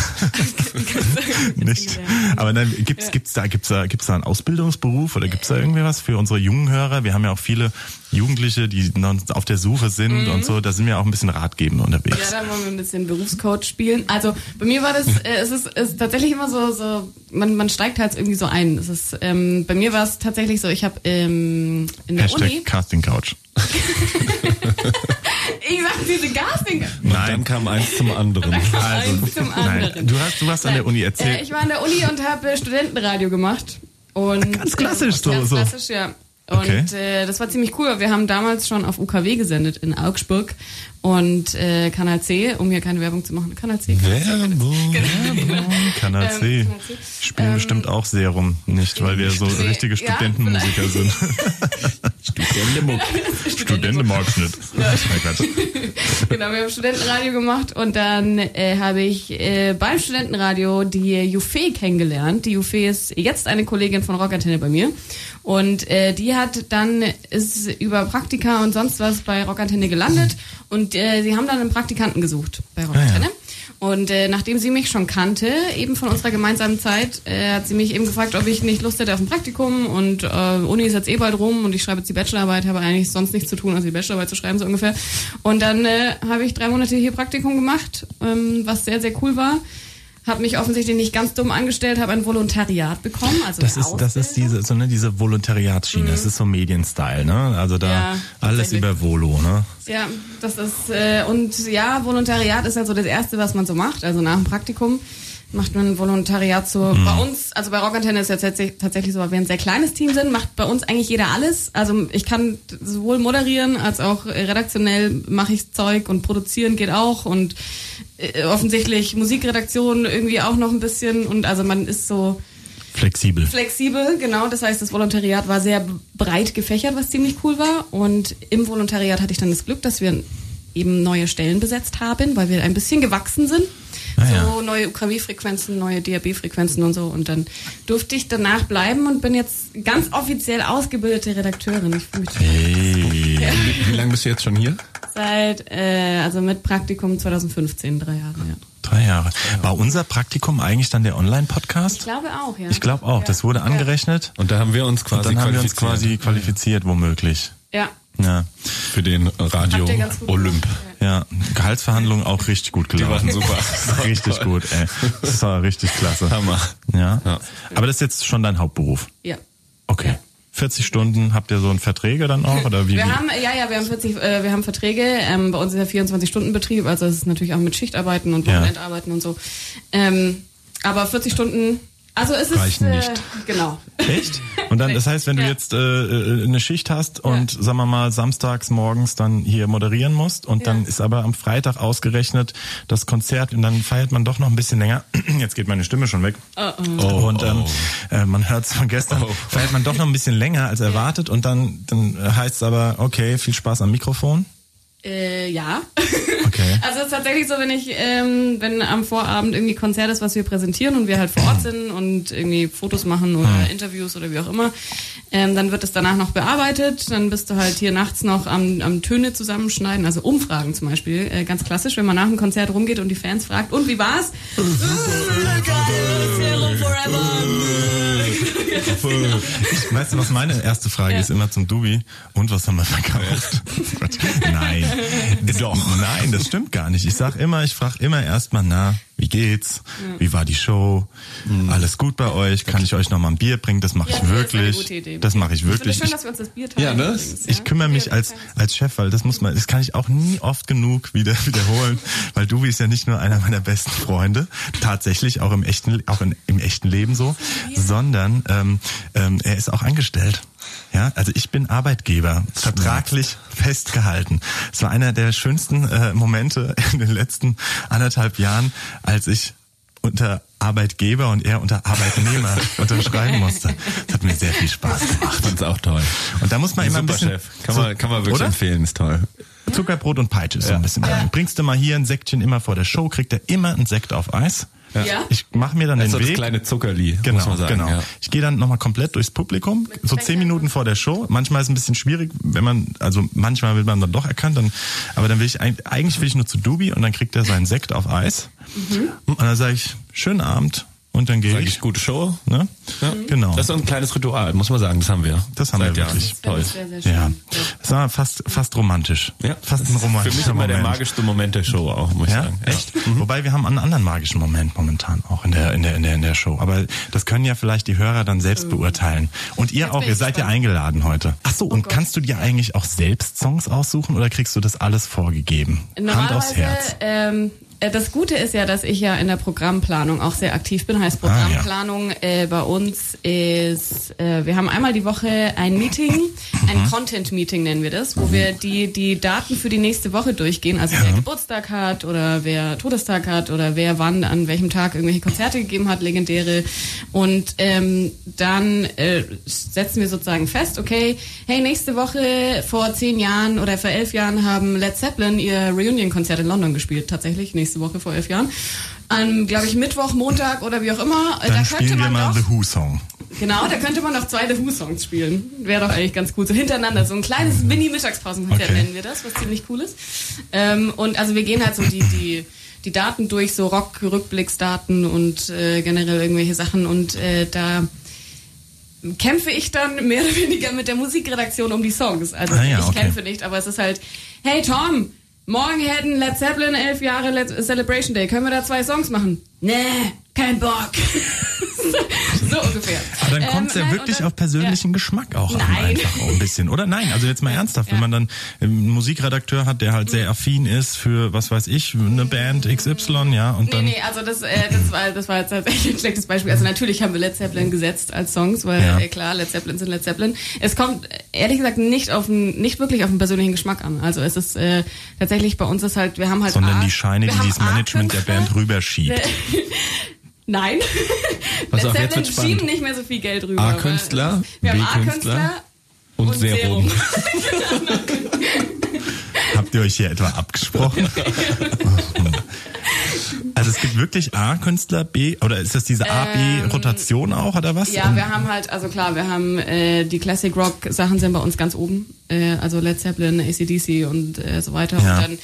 [LAUGHS] Nicht. Aber dann gibt's, gibt's da, gibt's da, gibt's da einen Ausbildungsberuf oder gibt's da irgendwie was für unsere jungen Hörer? Wir haben ja auch viele Jugendliche, die noch auf der Suche sind und so. Da sind wir auch ein bisschen ratgebend unterwegs.
Ja, dann wollen wir ein bisschen Berufscoach spielen. Also bei mir war das, äh, es ist, es ist tatsächlich immer so, so man, man steigt halt irgendwie so ein. Es ist, ähm, bei mir war es tatsächlich so, ich habe ähm, in der
Hashtag
Uni,
Casting Couch. [LAUGHS]
ich sag diese Casting.
Und dann kam eins zum anderen.
Also,
Also,
eins zum
nein,
anderen.
du hast, du warst an der Uni
Äh,
erzählt.
ich war an der Uni und habe äh, Studentenradio gemacht. Und,
Ganz klassisch
äh,
so,
Ganz
so.
klassisch, ja. Und äh, das war ziemlich cool. Wir haben damals schon auf UKW gesendet in Augsburg und äh, Kanal C, um hier keine Werbung zu machen. Kanal C.
Werbung.
Kanal C.
Ähm, Kanal C.
Spielen bestimmt auch sehr rum, nicht, weil wir so richtige
ja,
Studentenmusiker sind. [LAUGHS]
Studentenmuck.
Studentenmarkschnitt. [LAUGHS] [LAUGHS]
Genau, wir haben Studentenradio gemacht und dann äh, habe ich äh, beim Studentenradio die Jufe kennengelernt. Die Jufe ist jetzt eine Kollegin von Rockantenne bei mir und äh, die hat dann ist über Praktika und sonst was bei Rockantenne gelandet und äh, sie haben dann einen Praktikanten gesucht bei Rockantenne.
Ah,
Und äh, nachdem sie mich schon kannte, eben von unserer gemeinsamen Zeit, äh, hat sie mich eben gefragt, ob ich nicht Lust hätte auf ein Praktikum. Und äh, Uni ist jetzt eh bald rum und ich schreibe jetzt die Bachelorarbeit, habe eigentlich sonst nichts zu tun, als die Bachelorarbeit zu schreiben, so ungefähr. Und dann äh, habe ich drei Monate hier Praktikum gemacht, ähm, was sehr, sehr cool war. Habe mich offensichtlich nicht ganz dumm angestellt, habe ein Volontariat bekommen. Also
Das ist, das ist diese, so, ne, diese Volontariatsschiene. Das ist so Medienstyle, ne? Also da
Ja,
alles über Volo, ne?
Ja, das ist äh, und ja, Volontariat ist halt so das erste, was man so macht. Also nach dem Praktikum macht man ein Volontariat so.
Mhm.
Bei uns, also bei Rockantenne ist ja tatsächlich, so, weil wir ein sehr kleines Team sind, macht bei uns eigentlich jeder alles. Also ich kann sowohl moderieren als auch redaktionell mache ich Zeug und produzieren geht auch und äh, offensichtlich Musikredaktion irgendwie auch noch ein bisschen und also man ist so
Flexibel.
flexibel, genau. Das heißt, das Volontariat war sehr breit gefächert, was ziemlich cool war. Und im Volontariat hatte ich dann das Glück, dass wir eben neue Stellen besetzt haben, weil wir ein bisschen gewachsen sind.
Ah,
so
ja.
neue UKW-Frequenzen, neue DAB-Frequenzen und so. Und dann durfte ich danach bleiben und bin jetzt ganz offiziell ausgebildete Redakteurin. Ich fühle mich total
Hey.
Wie, wie lange bist du jetzt schon hier?
seit, äh, also mit Praktikum 2015, drei Jahre, ja.
Drei Jahre. War unser Praktikum eigentlich dann der Online-Podcast?
Ich glaube auch, ja.
Ich glaube auch. Das wurde
Ja.
angerechnet.
Und da haben wir uns
Und
quasi
dann haben wir uns
qualifiziert
quasi qualifiziert, womöglich.
Ja.
Ja.
für den Radio Olymp.
Ja, Gehaltsverhandlungen auch richtig gut gelaufen.
Die waren super. [LAUGHS]
Richtig gut, ey. Das war richtig klasse.
Hammer.
Ja.
Ja.
Aber das ist jetzt schon dein Hauptberuf.
Ja.
Okay. 40 Stunden, habt ihr so ein Verträge dann auch oder wie?
Wir
wie?
haben, ja, ja, wir haben 40, äh, wir haben Verträge. Ähm, bei uns ist ja 24-Stunden-Betrieb, also es ist natürlich auch mit Schichtarbeiten und
Ja.
Wochenendarbeiten und so. Ähm, aber 40 Stunden, also es ist
Reichen
äh,
nicht.
genau.
Echt? Und dann, das heißt, wenn du
Ja.
jetzt äh, äh, eine Schicht hast und sagen wir mal samstags morgens dann hier moderieren musst und dann
Ja.
ist aber am Freitag ausgerechnet das Konzert und dann feiert man doch noch ein bisschen länger. [CLEARS THROAT] Jetzt geht meine Stimme schon weg.
Oh,
und ähm, Äh, man hört es von gestern,
Oh.
feiert man doch noch ein bisschen länger als erwartet und dann, dann heißt es aber, okay, viel Spaß am Mikrofon.
Äh, ja.
Okay. [LAUGHS]
Also es ist tatsächlich so, wenn ich, ähm, wenn am Vorabend irgendwie Konzert ist, was wir präsentieren und wir halt vor Ort sind und irgendwie Fotos machen oder
Hm.
Interviews oder wie auch immer, ähm, dann wird es danach noch bearbeitet. Dann bist du halt hier nachts noch am, am Töne zusammenschneiden, also Umfragen zum Beispiel. Äh, ganz klassisch, wenn man nach dem Konzert rumgeht und die Fans fragt, und wie war's? [LAUGHS] [LAUGHS]
Ich, weißt du, was meine erste Frage
Ja.
ist immer zum Dubi? Und was haben wir verkauft? Nein. [LAUGHS] Doch. Nein, das stimmt gar nicht. Ich sag immer, ich frage immer erstmal, na, wie geht's? Wie war die Show? Alles gut bei euch? Kann ich euch noch mal ein Bier bringen? Das mache
Ja,
ich
das ist eine
wirklich.
gute Idee.
Das mache ich
Ich
wirklich.
es schön,
Ich,
dass wir uns das Bier teilen.
Ja, ne?
übrigens,
ich kümmere mich
Ja,
als, als Chef, weil das muss man, das kann ich auch nie oft genug wieder [LAUGHS] wiederholen, weil Dubi ist ja nicht nur einer meiner besten Freunde, tatsächlich auch im echten, auch in, im echten Leben so, sondern ähm, ähm, er ist auch angestellt. Ja, also ich bin Arbeitgeber, vertraglich festgehalten. Es war einer der schönsten äh, Momente [LAUGHS] in den letzten anderthalb Jahren, als ich unter Arbeitgeber und er unter Arbeitnehmer [LAUGHS] unterschreiben musste. Das hat mir sehr viel Spaß gemacht.
Fand's auch toll.
Und da muss man immer ein bisschen
Chef. Kann
so-
man, kann man wirklich
oder?
empfehlen, ist toll.
Zuckerbrot und Peitsche ist so ein bisschen. Bringst du mal hier ein Säckchen immer vor der Show, kriegt er immer ein Sekt auf Eis.
Ja.
Ich mache mir dann
Also
den
das
Weg.
kleine Zuckerli,
Genau,
muss man sagen.
genau.
Ja.
Ich gehe dann nochmal komplett durchs Publikum, so zehn Minuten vor der Show. Manchmal ist es ein bisschen schwierig, wenn man, also manchmal wird man dann doch erkannt, dann, aber dann will ich, eig- eigentlich will ich nur zu Dubi und dann kriegt er seinen Sekt auf Eis. Und dann sage ich, schönen Abend und dann gehe
Sag
ich.
ich, gute Show.
Ne? Genau.
Das ist so ein kleines Ritual, muss man sagen, das haben wir.
Das haben
Seit
wir
Jahren.
wirklich.
Toll.
Sehr, sehr schön.
Ja, das war fast, fast romantisch.
Ja.
Fast ein romantischer
Für mich immer der
Moment.
magischste Moment der Show auch, muss ich
Ja,
sagen.
echt? Wobei wir haben einen anderen magischen Moment momentan auch in der, in der, in der, in der Show. Aber das können ja vielleicht die Hörer dann selbst beurteilen. Und ihr auch,
bin
ihr
ich
seid ja eingeladen heute. Ach so, und
Gott.
kannst du dir eigentlich auch selbst Songs aussuchen oder kriegst du das alles vorgegeben? Hand aufs Herz.
Ähm, äh, das Gute ist ja, dass ich ja in der Programmplanung auch sehr aktiv bin. Heißt
Ah, ja.
Programmplanung äh, bei uns ist, äh, wir haben einmal die Woche ein Meeting, ein
Mhm.
Content-Meeting nennen wir das, wo wir die, die Daten für die nächste Woche durchgehen. Also wer Geburtstag hat oder wer Todestag hat oder wer wann an welchem Tag irgendwelche Konzerte gegeben hat, legendäre. Und ähm, dann äh, setzen wir sozusagen fest, okay, hey, nächste Woche vor zehn Jahren oder vor elf Jahren haben Led Zeppelin ihr Reunion-Konzert in London gespielt, tatsächlich, nächste Woche vor elf Jahren. An, glaube ich, Mittwoch, Montag oder wie auch immer. Äh,
Dann
da
spielen
könnte
wir
man
mal
doch,
The Who Song.
Genau, da könnte man noch zwei The Who-Songs spielen. Wäre doch eigentlich ganz cool. So hintereinander, so ein kleines Mini-Mittagspausenkonzert
Okay.
nennen wir das, was ziemlich cool ist. Ähm, und also wir gehen halt so die, die, die Daten durch, so Rock-Rückblicksdaten und äh, generell irgendwelche Sachen und äh, da kämpfe ich dann mehr oder weniger mit der Musikredaktion um die Songs. Also
Ah ja,
ich
okay.
kämpfe nicht, aber es ist halt, hey Tom, morgen hätten Led Zeppelin elf Jahre Led Celebration Day. Können wir da zwei Songs machen? Nee, kein Bock. [LAUGHS] so ungefähr.
Aber dann
Ähm,
kommt es ja
nein,
wirklich
dann-
auf persönlichen
ja.
Geschmack auch an,
Nein.
einfach auch ein bisschen, oder? Nein, also jetzt mal ernsthaft, wenn
Ja.
man dann einen Musikredakteur hat, der halt sehr affin ist für, was weiß ich, eine Band XY, ja, und
Nee,
dann...
nee, also das, äh, das, war, das war jetzt tatsächlich ein schlechtes Beispiel. Also natürlich haben wir Led Zeppelin gesetzt als Songs, weil
Ja.
äh, klar, Led Zeppelin sind Led Zeppelin. Es kommt ehrlich gesagt nicht auf den, nicht wirklich auf den persönlichen Geschmack an. Also es ist äh, tatsächlich bei uns ist halt, wir haben halt
sondern
A-
die Scheine, die dieses Management der. Band rüberschiebt.
Nein. [LAUGHS]
Pass auf, jetzt wird's spannend.
schieben nicht mehr so viel Geld rüber.
A-Künstler,
weil- Wir haben
B-Künstler
A-Künstler
und,
und
Serum.
Serum.
Hab [LAUGHS] [LAUGHS] Habt ihr euch hier etwa abgesprochen? also es gibt wirklich A-Künstler, B, oder ist das diese A-B-Rotation auch, oder was?
Ähm, Ja, wir haben halt, also klar, wir haben äh, die Classic Rock Sachen sind bei uns ganz oben. Äh, also Led Zeppelin, ACDC und äh, so weiter.
Ja.
Und dann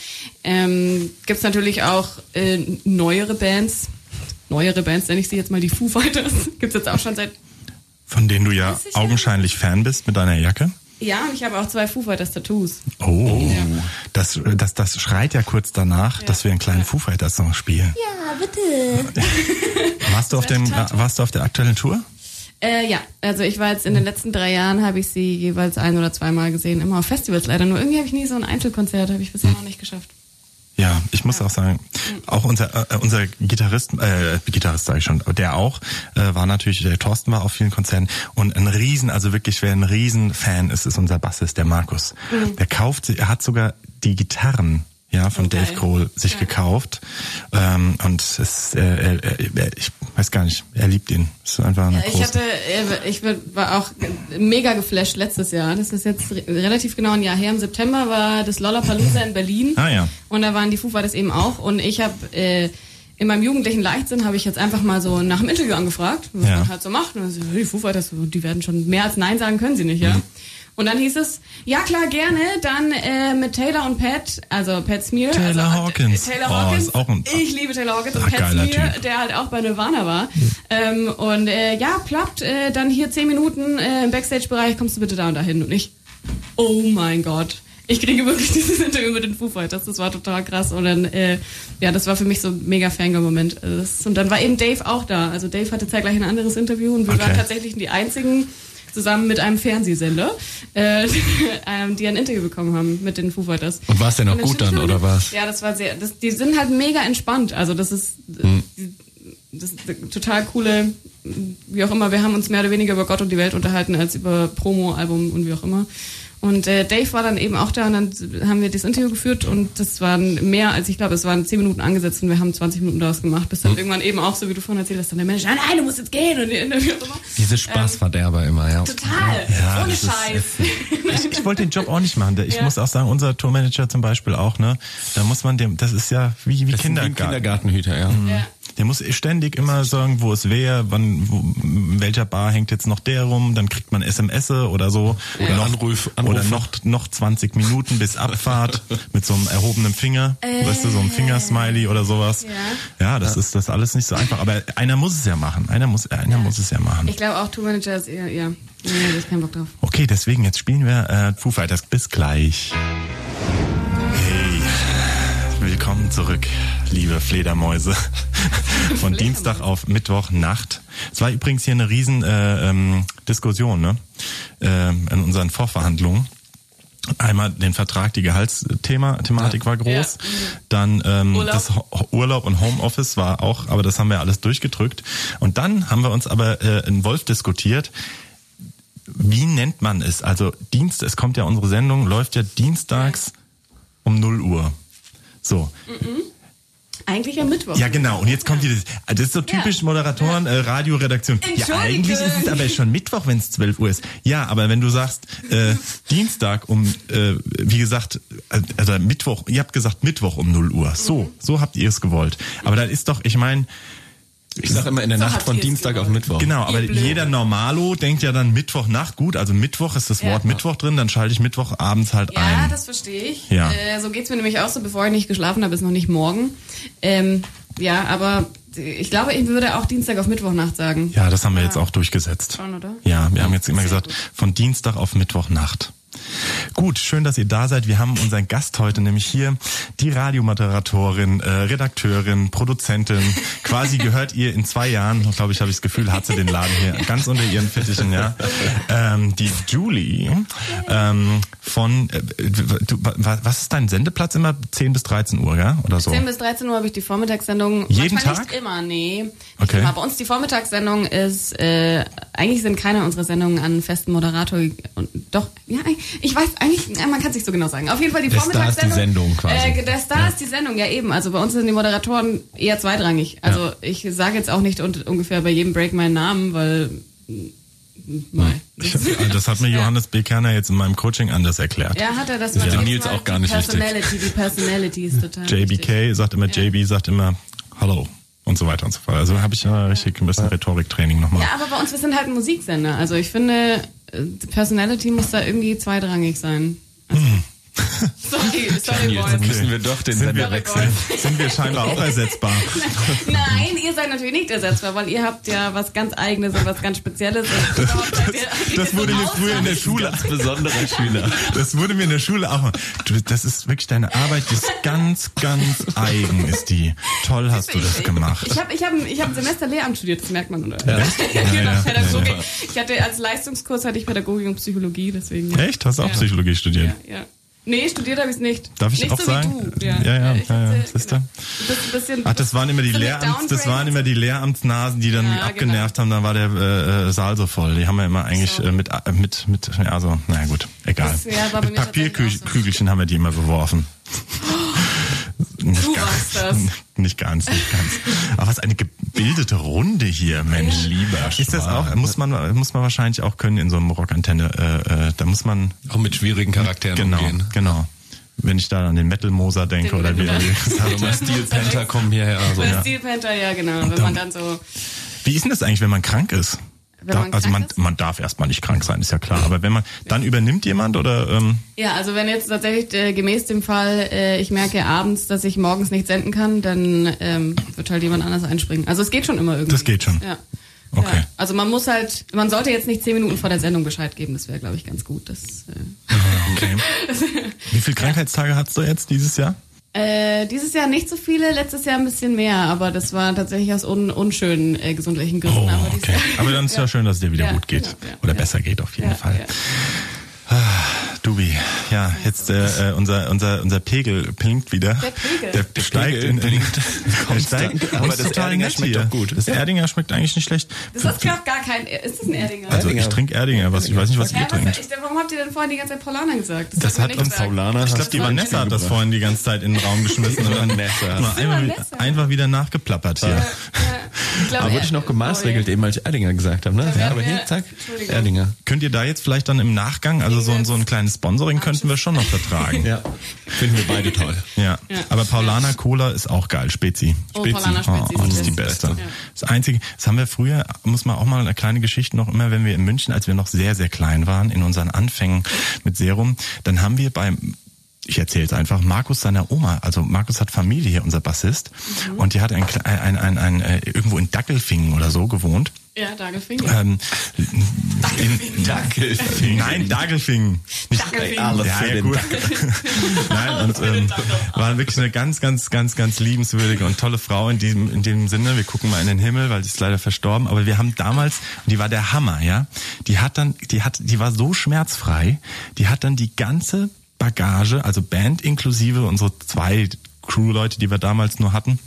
ähm, gibt's natürlich auch äh, neuere Bands. Neuere Bands, nenne ich sie jetzt mal die Foo Fighters. [LAUGHS] Gibt's jetzt auch schon seit.
Von denen du ja
30 Jahre.
augenscheinlich Fan bist mit deiner Jacke.
Ja, und ich habe auch zwei Foo Fighters Tattoos.
Oh, das, das, das schreit ja kurz danach, dass wir einen kleinen Foo Fighters Song spielen.
Ja, bitte. [LAUGHS]
Warst du auf dem, warst du auf der aktuellen Tour?
Äh, ja, also ich war jetzt in den letzten drei Jahren, habe ich sie jeweils ein oder zweimal gesehen, immer auf Festivals leider. Nur irgendwie habe ich nie so ein Einzelkonzert, habe ich bisher noch nicht geschafft.
Ja, ich muss auch sagen, auch unser äh, unser Gitarrist, äh, Gitarrist sage ich schon, der auch, äh, war natürlich, der Thorsten war auf vielen Konzerten und ein Riesen, also wirklich, wer ein Riesenfan ist, ist unser Bassist, der Markus. Der kauft, sie- er hat sogar die Gitarren ja, von
geil.
Dave Grohl sich gekauft. Ähm, und es, äh, äh, äh, ich weiß gar nicht, er liebt ihn. Ist einfach eine
Ja, ich hatte, ich war auch mega geflasht letztes Jahr. Das ist jetzt re- relativ genau ein Jahr her. Im September war das Lollapalooza in Berlin.
Ah, ja.
Und da waren die Foo Fighters eben auch. Und ich habe äh, in meinem jugendlichen Leichtsinn habe ich jetzt einfach mal so nach dem Interview angefragt, was
Ja.
man halt so macht. Und dann so, die Foo Fighters, die werden schon mehr als Nein sagen können sie nicht, ja.
Mhm.
Und dann hieß es, ja klar, gerne, dann äh, mit Taylor und Pat, also Pat Smear.
Taylor
also,
Hawkins.
Taylor
Oh,
Hawkins.
auch ein-
ich liebe Taylor Hawkins und
Ach,
Pat Smear,
Typ.
der halt auch bei Nirvana war. Ähm, und äh, ja, plappt, äh, dann hier zehn Minuten äh, im Backstage-Bereich, kommst du bitte da und dahin. Und ich, oh mein Gott. Ich kriege wirklich [LAUGHS] dieses Interview mit den Foo Fighters. Das war total krass. Und dann, äh, ja, das war für mich so ein mega Fangirl-Moment. Also Und dann war eben Dave auch da. Also Dave hatte zeitgleich ein anderes Interview und wir
Okay.
waren tatsächlich die einzigen zusammen mit einem Fernsehsender, äh, [LAUGHS] ähm, die ein Interview bekommen haben mit den Foo Fighters.
Und war's denn auch gut dann, oder was?
Ja, das war sehr, das, die sind halt mega entspannt. Also das ist, die, das ist total coole, wie auch immer, wir haben uns mehr oder weniger über Gott und die Welt unterhalten als über Promo, Album und wie auch immer. Und äh, Dave war dann eben auch da und dann haben wir das Interview geführt und das waren mehr als, ich glaube, es waren 10 Minuten angesetzt und wir haben 20 Minuten daraus gemacht, bis dann irgendwann eben auch, so wie du vorhin erzählt hast, dann der Mensch, nein, nein, du musst jetzt gehen und die Interview und so.
Diese Spaßverderber immer, ja.
Total,
Ja,
ohne
das ist
Scheiß.
Ich, ich wollte den Job auch nicht machen. Ich
Ja.
muss auch sagen, unser Tourmanager zum Beispiel auch, ne? Da muss man dem, das ist ja wie, wie
Das sind wie ein
Kindergarten.
Kindergartenhüter, ja.
Ja.
Der muss ständig immer sagen, wo es wäre, wann, wo, in welcher Bar hängt jetzt noch der rum, dann kriegt man SMS oder so. Oder, noch,
Anruf- Anrufe.
oder noch, noch 20 Minuten bis Abfahrt mit so einem erhobenen Finger. weißt du, so ein Fingersmiley oder sowas.
Ja.
Ja, das ist das alles nicht so einfach. Aber einer muss es ja machen. Einer muss, einer muss es ja machen.
Ich glaube auch Tourmanager ist eher, ja, nee, da ich keinen Bock drauf.
Okay, deswegen jetzt spielen wir äh, Foo Fighters. Bis gleich. Hey, willkommen zurück, liebe Fledermäuse. [LAUGHS] Von Dienstag auf Mittwochnacht. Es war übrigens hier eine riesen äh, ähm, Diskussion ne? ähm, in unseren Vorverhandlungen. Einmal den Vertrag, die Gehaltsthema, Thematik war groß.
Ja.
Dann ähm,
Urlaub.
das Ho Urlaub und Homeoffice war auch, aber das haben wir alles durchgedrückt. Und dann haben wir uns aber äh, in Wolf diskutiert, wie nennt man es? Also Dienst, es kommt ja unsere Sendung, läuft ja dienstags um 0 Uhr. So.
Eigentlich am Mittwoch.
Ja, genau. Und jetzt kommt dieses, das ist so typisch
Ja.
Moderatoren, äh, Radioredaktion. Ja, eigentlich ist es aber schon Mittwoch, wenn es 12 Uhr ist. Ja, aber wenn du sagst, äh, Dienstag um, äh, wie gesagt, äh, also Mittwoch, ihr habt gesagt Mittwoch um 0 Uhr. So, so habt ihr es gewollt. Aber dann ist doch, ich meine,
Ich sag immer in der
So
Nacht von Dienstag auf
gewollt.
Mittwoch.
Genau, aber jeder Normalo denkt ja dann Mittwochnacht, gut, also Mittwoch ist das
Ja.
Wort Mittwoch drin, dann schalte ich Mittwochabends halt
Ja,
ein.
das verstehe ich.
Ja.
Äh, so geht's mir nämlich auch so, bevor ich nicht geschlafen habe, ist noch nicht morgen. Ähm, ja, aber ich glaube, ich würde auch Dienstag auf Mittwochnacht sagen.
Ja, das haben wir jetzt auch durchgesetzt.
Schon, oder?
Ja, wir haben jetzt immer gesagt,
gut.
von Dienstag auf Mittwochnacht. Gut, schön, dass ihr da seid. Wir haben unseren Gast heute nämlich hier, die Radiomoderatorin, äh, Redakteurin, Produzentin. Quasi gehört ihr in zwei Jahren, glaube ich, habe ich das Gefühl, hat sie den Laden hier ganz unter ihren Fittichen, ja. Ähm, die Julie ähm, von, äh, du, wa- was ist dein Sendeplatz immer? 10 bis 13 Uhr, gell? Oder so?
10 bis 13 Uhr habe ich die Vormittagssendung.
Jeden
Manchmal
Tag?
Nicht immer, nee.
Okay.
Immer. Bei uns die Vormittagssendung ist, äh, eigentlich sind keine unserer Sendungen an festen Moderator doch, ja, ich weiß eigentlich, ja, man kann es nicht so genau sagen. Auf jeden Fall die
Der Star ist die
Vormittagssendung.
Sendung quasi.
Äh, der Star ist die Sendung, ja eben. Also bei uns sind die Moderatoren eher zweitrangig. Also ich sage jetzt auch nicht un ungefähr bei jedem Break meinen Namen, weil Mal.
Ich hab, das hat mir Johannes B. Kerner jetzt in meinem Coaching anders erklärt.
Ja, hat er das
ist dem Nils auch gar nicht wichtig.
Personality, die Personality ist total wichtig.
JBK sagt immer, JB sagt immer Hallo und so weiter und so fort. Also habe ich ja richtig ein bisschen Rhetoriktraining nochmal.
Ja, aber bei uns, wir sind halt ein Musiksender. Also ich finde, äh, Personality muss da irgendwie zweitrangig sein. Also, [LAUGHS] sorry, sorry,
Jetzt müssen wir doch den
Sind
Sender
wir,
wechseln.
sind wir scheinbar auch ersetzbar. [LAUGHS]
Nein, ihr seid natürlich nicht ersetzbar, weil ihr habt ja was ganz Eigenes und was ganz Spezielles. Seid ihr-
Das wurde mir früher in der Schule
Ganz besonderer Schüler.
Das wurde mir in der Schule auch. mal- Du, das ist wirklich deine Arbeit, die ist ganz, ganz eigen, ist die. Toll hast du das gemacht.
Ich habe ich hab, ich hab ein Semester Lehramt studiert, das merkt man, oder?
Ja, [LAUGHS]
genau,
ja,
Pädagogik.
ja,
Ich hatte als Leistungskurs hatte ich Pädagogik und Psychologie, deswegen.
Echt? Hast du auch
Ja.
Psychologie studiert?
Ja, ja. Nee, studiert habe ich es nicht.
Darf ich
nicht
auch
so
sagen?
Wie du. Ja,
Ja, ja, ja, ja. du?
genau. Bisschen,
Ach, das waren immer die Lehramts, das waren immer die Lehramtsnasen, die dann
Ja, genau.
abgenervt haben, dann war der äh, äh, Saal so voll. Die haben wir immer eigentlich
So.
äh, mit, äh, mit, mit, ja, so, naja gut, egal.
Das, ja,
mit
auch so.
Papierkügelchen haben wir die immer beworfen. [LAUGHS] Nicht
Du
ganz,
warst das.
Nicht ganz, nicht ganz. Aber was eine gebildete Runde hier, Mensch.
Lieber
Ist das
Schwan.
auch, muss man, muss man wahrscheinlich auch können in so einem Rockantenne, äh, äh, da muss man,
Auch mit schwierigen Charakteren
genau,
umgehen.
genau. Wenn ich da an den Metal Moser denke
Den
oder wie er gesagt hat.
Steel Panther kommen hierher. Also, ja.
Steel Panther, ja genau. Wenn
dann-
man dann so.
Wie ist denn das eigentlich, wenn man krank ist? Da,
man
also man,
ist?
man darf erstmal nicht krank sein, ist ja klar. Aber wenn man, dann übernimmt jemand oder ähm,
Ja, also wenn jetzt tatsächlich äh, gemäß dem Fall, äh, ich merke abends, dass ich morgens nicht senden kann, dann ähm, wird halt jemand anders einspringen. Also es geht schon immer irgendwie.
Das geht schon.
Ja.
Okay.
Ja. Also man muss halt, man sollte jetzt nicht zehn Minuten vor der Sendung Bescheid geben. Das wäre, glaube ich, ganz gut. Das, äh,
okay. [LAUGHS] Wie viele Krankheitstage hast du jetzt dieses Jahr?
Äh, dieses Jahr nicht so viele, letztes Jahr ein bisschen mehr, aber das war tatsächlich aus un unschönen äh, gesundheitlichen Gründen.
Oh,
aber
okay. Aber dann ist ja schön, dass es dir wieder
Ja,
gut geht.
genau, ja,
Oder
ja.
besser geht auf jeden Fall.
Ja.
Dubi, ja, jetzt äh, äh, unser unser unser Pegel blinkt wieder.
Der Pegel.
Der,
Der
steigt
Pegel
in, in
blinkt [LAUGHS]
der steigt,
Aber
ist
das
total
Erdinger
nett
schmeckt
hier.
doch gut.
Das Erdinger schmeckt eigentlich nicht schlecht.
Das ist gar, gar kein, ist das ein Erdinger?
Also ich trinke Erdinger, was ich weiß nicht, was ihr
Hä, was,
trinkt.
ich, warum habt ihr denn vorhin die ganze Zeit Paulaner gesagt?
Das
ihr
hat uns.
Paulaner.
Ich glaube, die Vanessa hat das vorhin die ganze Zeit in den Raum geschmissen und
Vanessa.
Vanessa.
einfach wieder nachgeplappert hier.
Ja, ich glaube,
Aber wurde ich noch gemaßregelt,
oh,
eben als ich Erdinger gesagt habe, ne? Ja, aber hier, zack,
Entschuldigung.
Erdinger.
Könnt ihr da jetzt vielleicht dann im Nachgang, also so, so ein kleines Sponsoring könnten wir schon noch vertragen.
Ja, finden wir beide toll.
Ja.
Ja.
Aber Paulaner Cola ist auch geil, Spezi.
Oh,
Spezi.
Paulaner Spezi
oh,
ist
das ist die. Beste.
Ja.
Das einzige, das haben wir früher, muss man auch mal eine kleine Geschichte noch immer, wenn wir in München, als wir noch sehr, sehr klein waren, in unseren Anfängen mit Serum, dann haben wir beim ich erzähle es einfach, Markus seiner Oma, also Markus hat Familie hier, unser Bassist,
Mhm.
und die hat ein, Kle- ein, ein, ein, äh, irgendwo in Dackelfingen oder so gewohnt.
Ja, Dagelfinger.
Ähm, in,
Dackelfingen.
Nein, Dagelfingen. Nicht
Dackelfingen.
Alles
ja,
für
ja, gut. [LAUGHS] Nein, und ähm, war wirklich eine ganz, ganz, ganz, ganz liebenswürdige und tolle Frau in diesem, in dem Sinne. Wir gucken mal in den Himmel, weil sie ist leider verstorben. Aber wir haben damals, und die war der Hammer, ja. Die hat dann, die hat, die war so schmerzfrei. Die hat dann die ganze Bagage, also Band inklusive unsere zwei Crewleute, die wir damals nur hatten.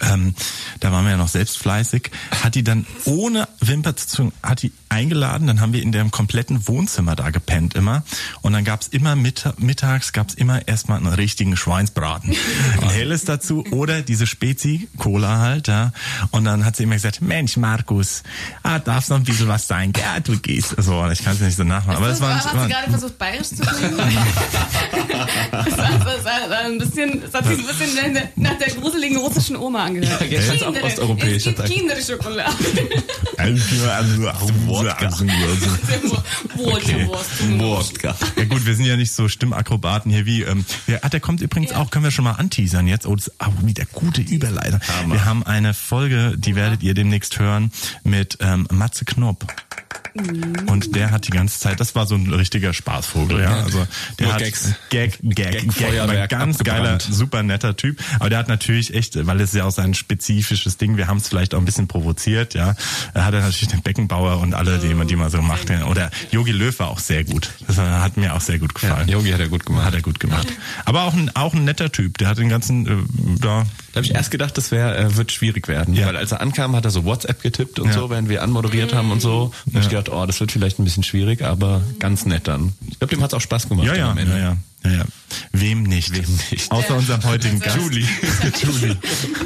Ähm, da waren wir ja noch selbst fleißig, hat die dann ohne Wimper zu zucken, hat die eingeladen, dann haben wir in dem kompletten Wohnzimmer da gepennt immer und dann gab's immer mitta mittags gab's immer erstmal einen richtigen Schweinsbraten. [LAUGHS] Ein helles dazu oder diese Spezi, Cola halt, ja. Und dann hat sie immer gesagt, Mensch Markus, ah, darf's noch ein bisschen was sein? Ja, du gehst. So, ich kann es nicht so nachmachen. Aber
das
es war,
hat
war
sie gerade versucht, bayerisch zu klingen? [LAUGHS] das, war, das, war ein bisschen, das hat sich ein bisschen nach der, gruseligen russischen Oma angehört.
Ja, jetzt hat's auch
Kinder-
osteuropäisch
Es gibt
gesagt.
Kinderschokolade. [LAUGHS]
Okay.
Wodka.
Ja gut, wir sind ja nicht so Stimmakrobaten hier wie. Ähm, ja, ah, der kommt übrigens
Ja.
auch, können wir schon mal anteasern jetzt. Oh, das ist auch wieder gute Überleitung. Wir haben eine Folge, die werdet ihr demnächst hören, mit ähm, Matze Knopp.
Mhm.
Und der hat die ganze Zeit, das war so ein richtiger Spaßvogel, ja. Also der
Nur
hat
Gags.
Gag, Gag, Gag, aber
Gag-Feuerwerk
ganz geiler, super netter Typ. Aber der hat natürlich echt, weil es ja auch sein spezifisches Ding, wir haben es vielleicht auch ein bisschen provoziert, ja. Er hat er natürlich den Beckenbauer und alle, die man, die man so macht. Oder Yogi Löw war auch sehr gut. Das hat mir auch sehr gut gefallen.
Yogi hat er gut gemacht.
Hat er gut gemacht. Aber auch ein, auch ein netter Typ. Der hat den ganzen, äh, da,
Da habe ich erst gedacht, das wär, äh, wird schwierig werden.
Ja.
Weil als er ankam, hat er so WhatsApp getippt und
Ja.
so, während wir anmoderiert haben und so. Und ich gedacht, oh, das wird vielleicht ein bisschen schwierig, aber ganz nett dann. Ich glaube, dem hat's auch Spaß gemacht.
ja, ja,
am Ende.
ja, ja. Ja, ja. Wem nicht?
Wem nicht?
Außer unserem heutigen Gast.
Julie. [LAUGHS]
Julie.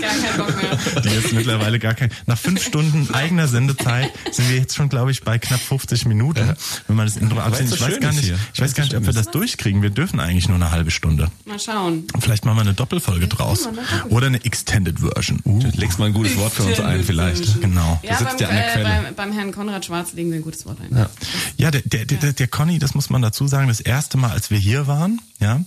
Gar keinen Bock mehr.
Die ist mittlerweile gar kein. Nach fünf Stunden eigener Sendezeit sind wir jetzt schon, glaube ich, bei knapp 50 Minuten. Wenn man das Intro abzieht. Ich weiß gar nicht,
hier.
ich weiß gar nicht, ob wir das durchkriegen. Wir dürfen eigentlich nur eine halbe Stunde.
Mal schauen.
Vielleicht machen wir eine Doppelfolge draus. Oder eine Extended Version. Uh,
Legst mal ein gutes Wort für uns ein, vielleicht.
genau.
Ja,
sitzt
beim,
ja an der
äh,
Quelle.
beim, beim Herrn Konrad Schwarz legen wir ein gutes Wort ein.
Ja.
Ja, der, der, der, der Conny, das muss man dazu sagen, das erste Mal, als wir hier waren, ja,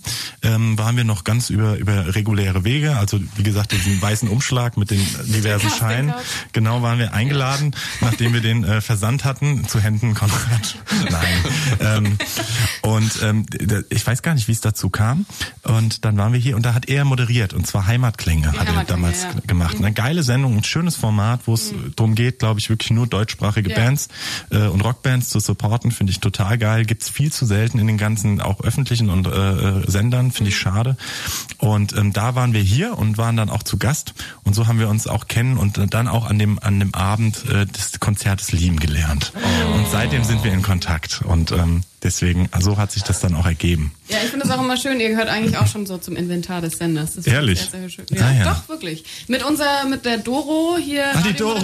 ähm, waren wir noch ganz über, über reguläre Wege. Also wie gesagt, diesen weißen Umschlag mit den [LAUGHS] diversen Scheinen. Genau, waren wir eingeladen, nachdem wir den äh, versandt hatten, zu Händen Konrad. [LAUGHS] Nein. ähm, und ähm, ich weiß gar nicht, wie es dazu kam. Und dann waren wir hier und da hat er moderiert und zwar Heimatklänge hat er damals
ja.
gemacht. Eine geile Sendung, ein schönes Format, wo es darum geht, glaube ich, wirklich nur deutschsprachige
Ja.
Bands äh, und Rockbands zu supporten, finde ich total geil. Gibt's viel zu selten in den ganzen auch öffentlichen und äh, äh, Sendern, finde ich schade. Und ähm, da waren wir hier und waren dann auch zu Gast und so haben wir uns auch kennen und dann auch an dem an dem Abend äh, des Konzertes lieben gelernt. Und seitdem sind wir in Kontakt und ähm, deswegen so hat sich das dann auch ergeben.
Ja, ich finde es auch immer schön, ihr gehört eigentlich auch schon so zum Inventar des Senders. Das
Ehrlich?
Sehr, sehr schön. Ja,
Ah, ja.
Doch, wirklich. Mit unserer, mit der Doro hier.
Ah, die Doro.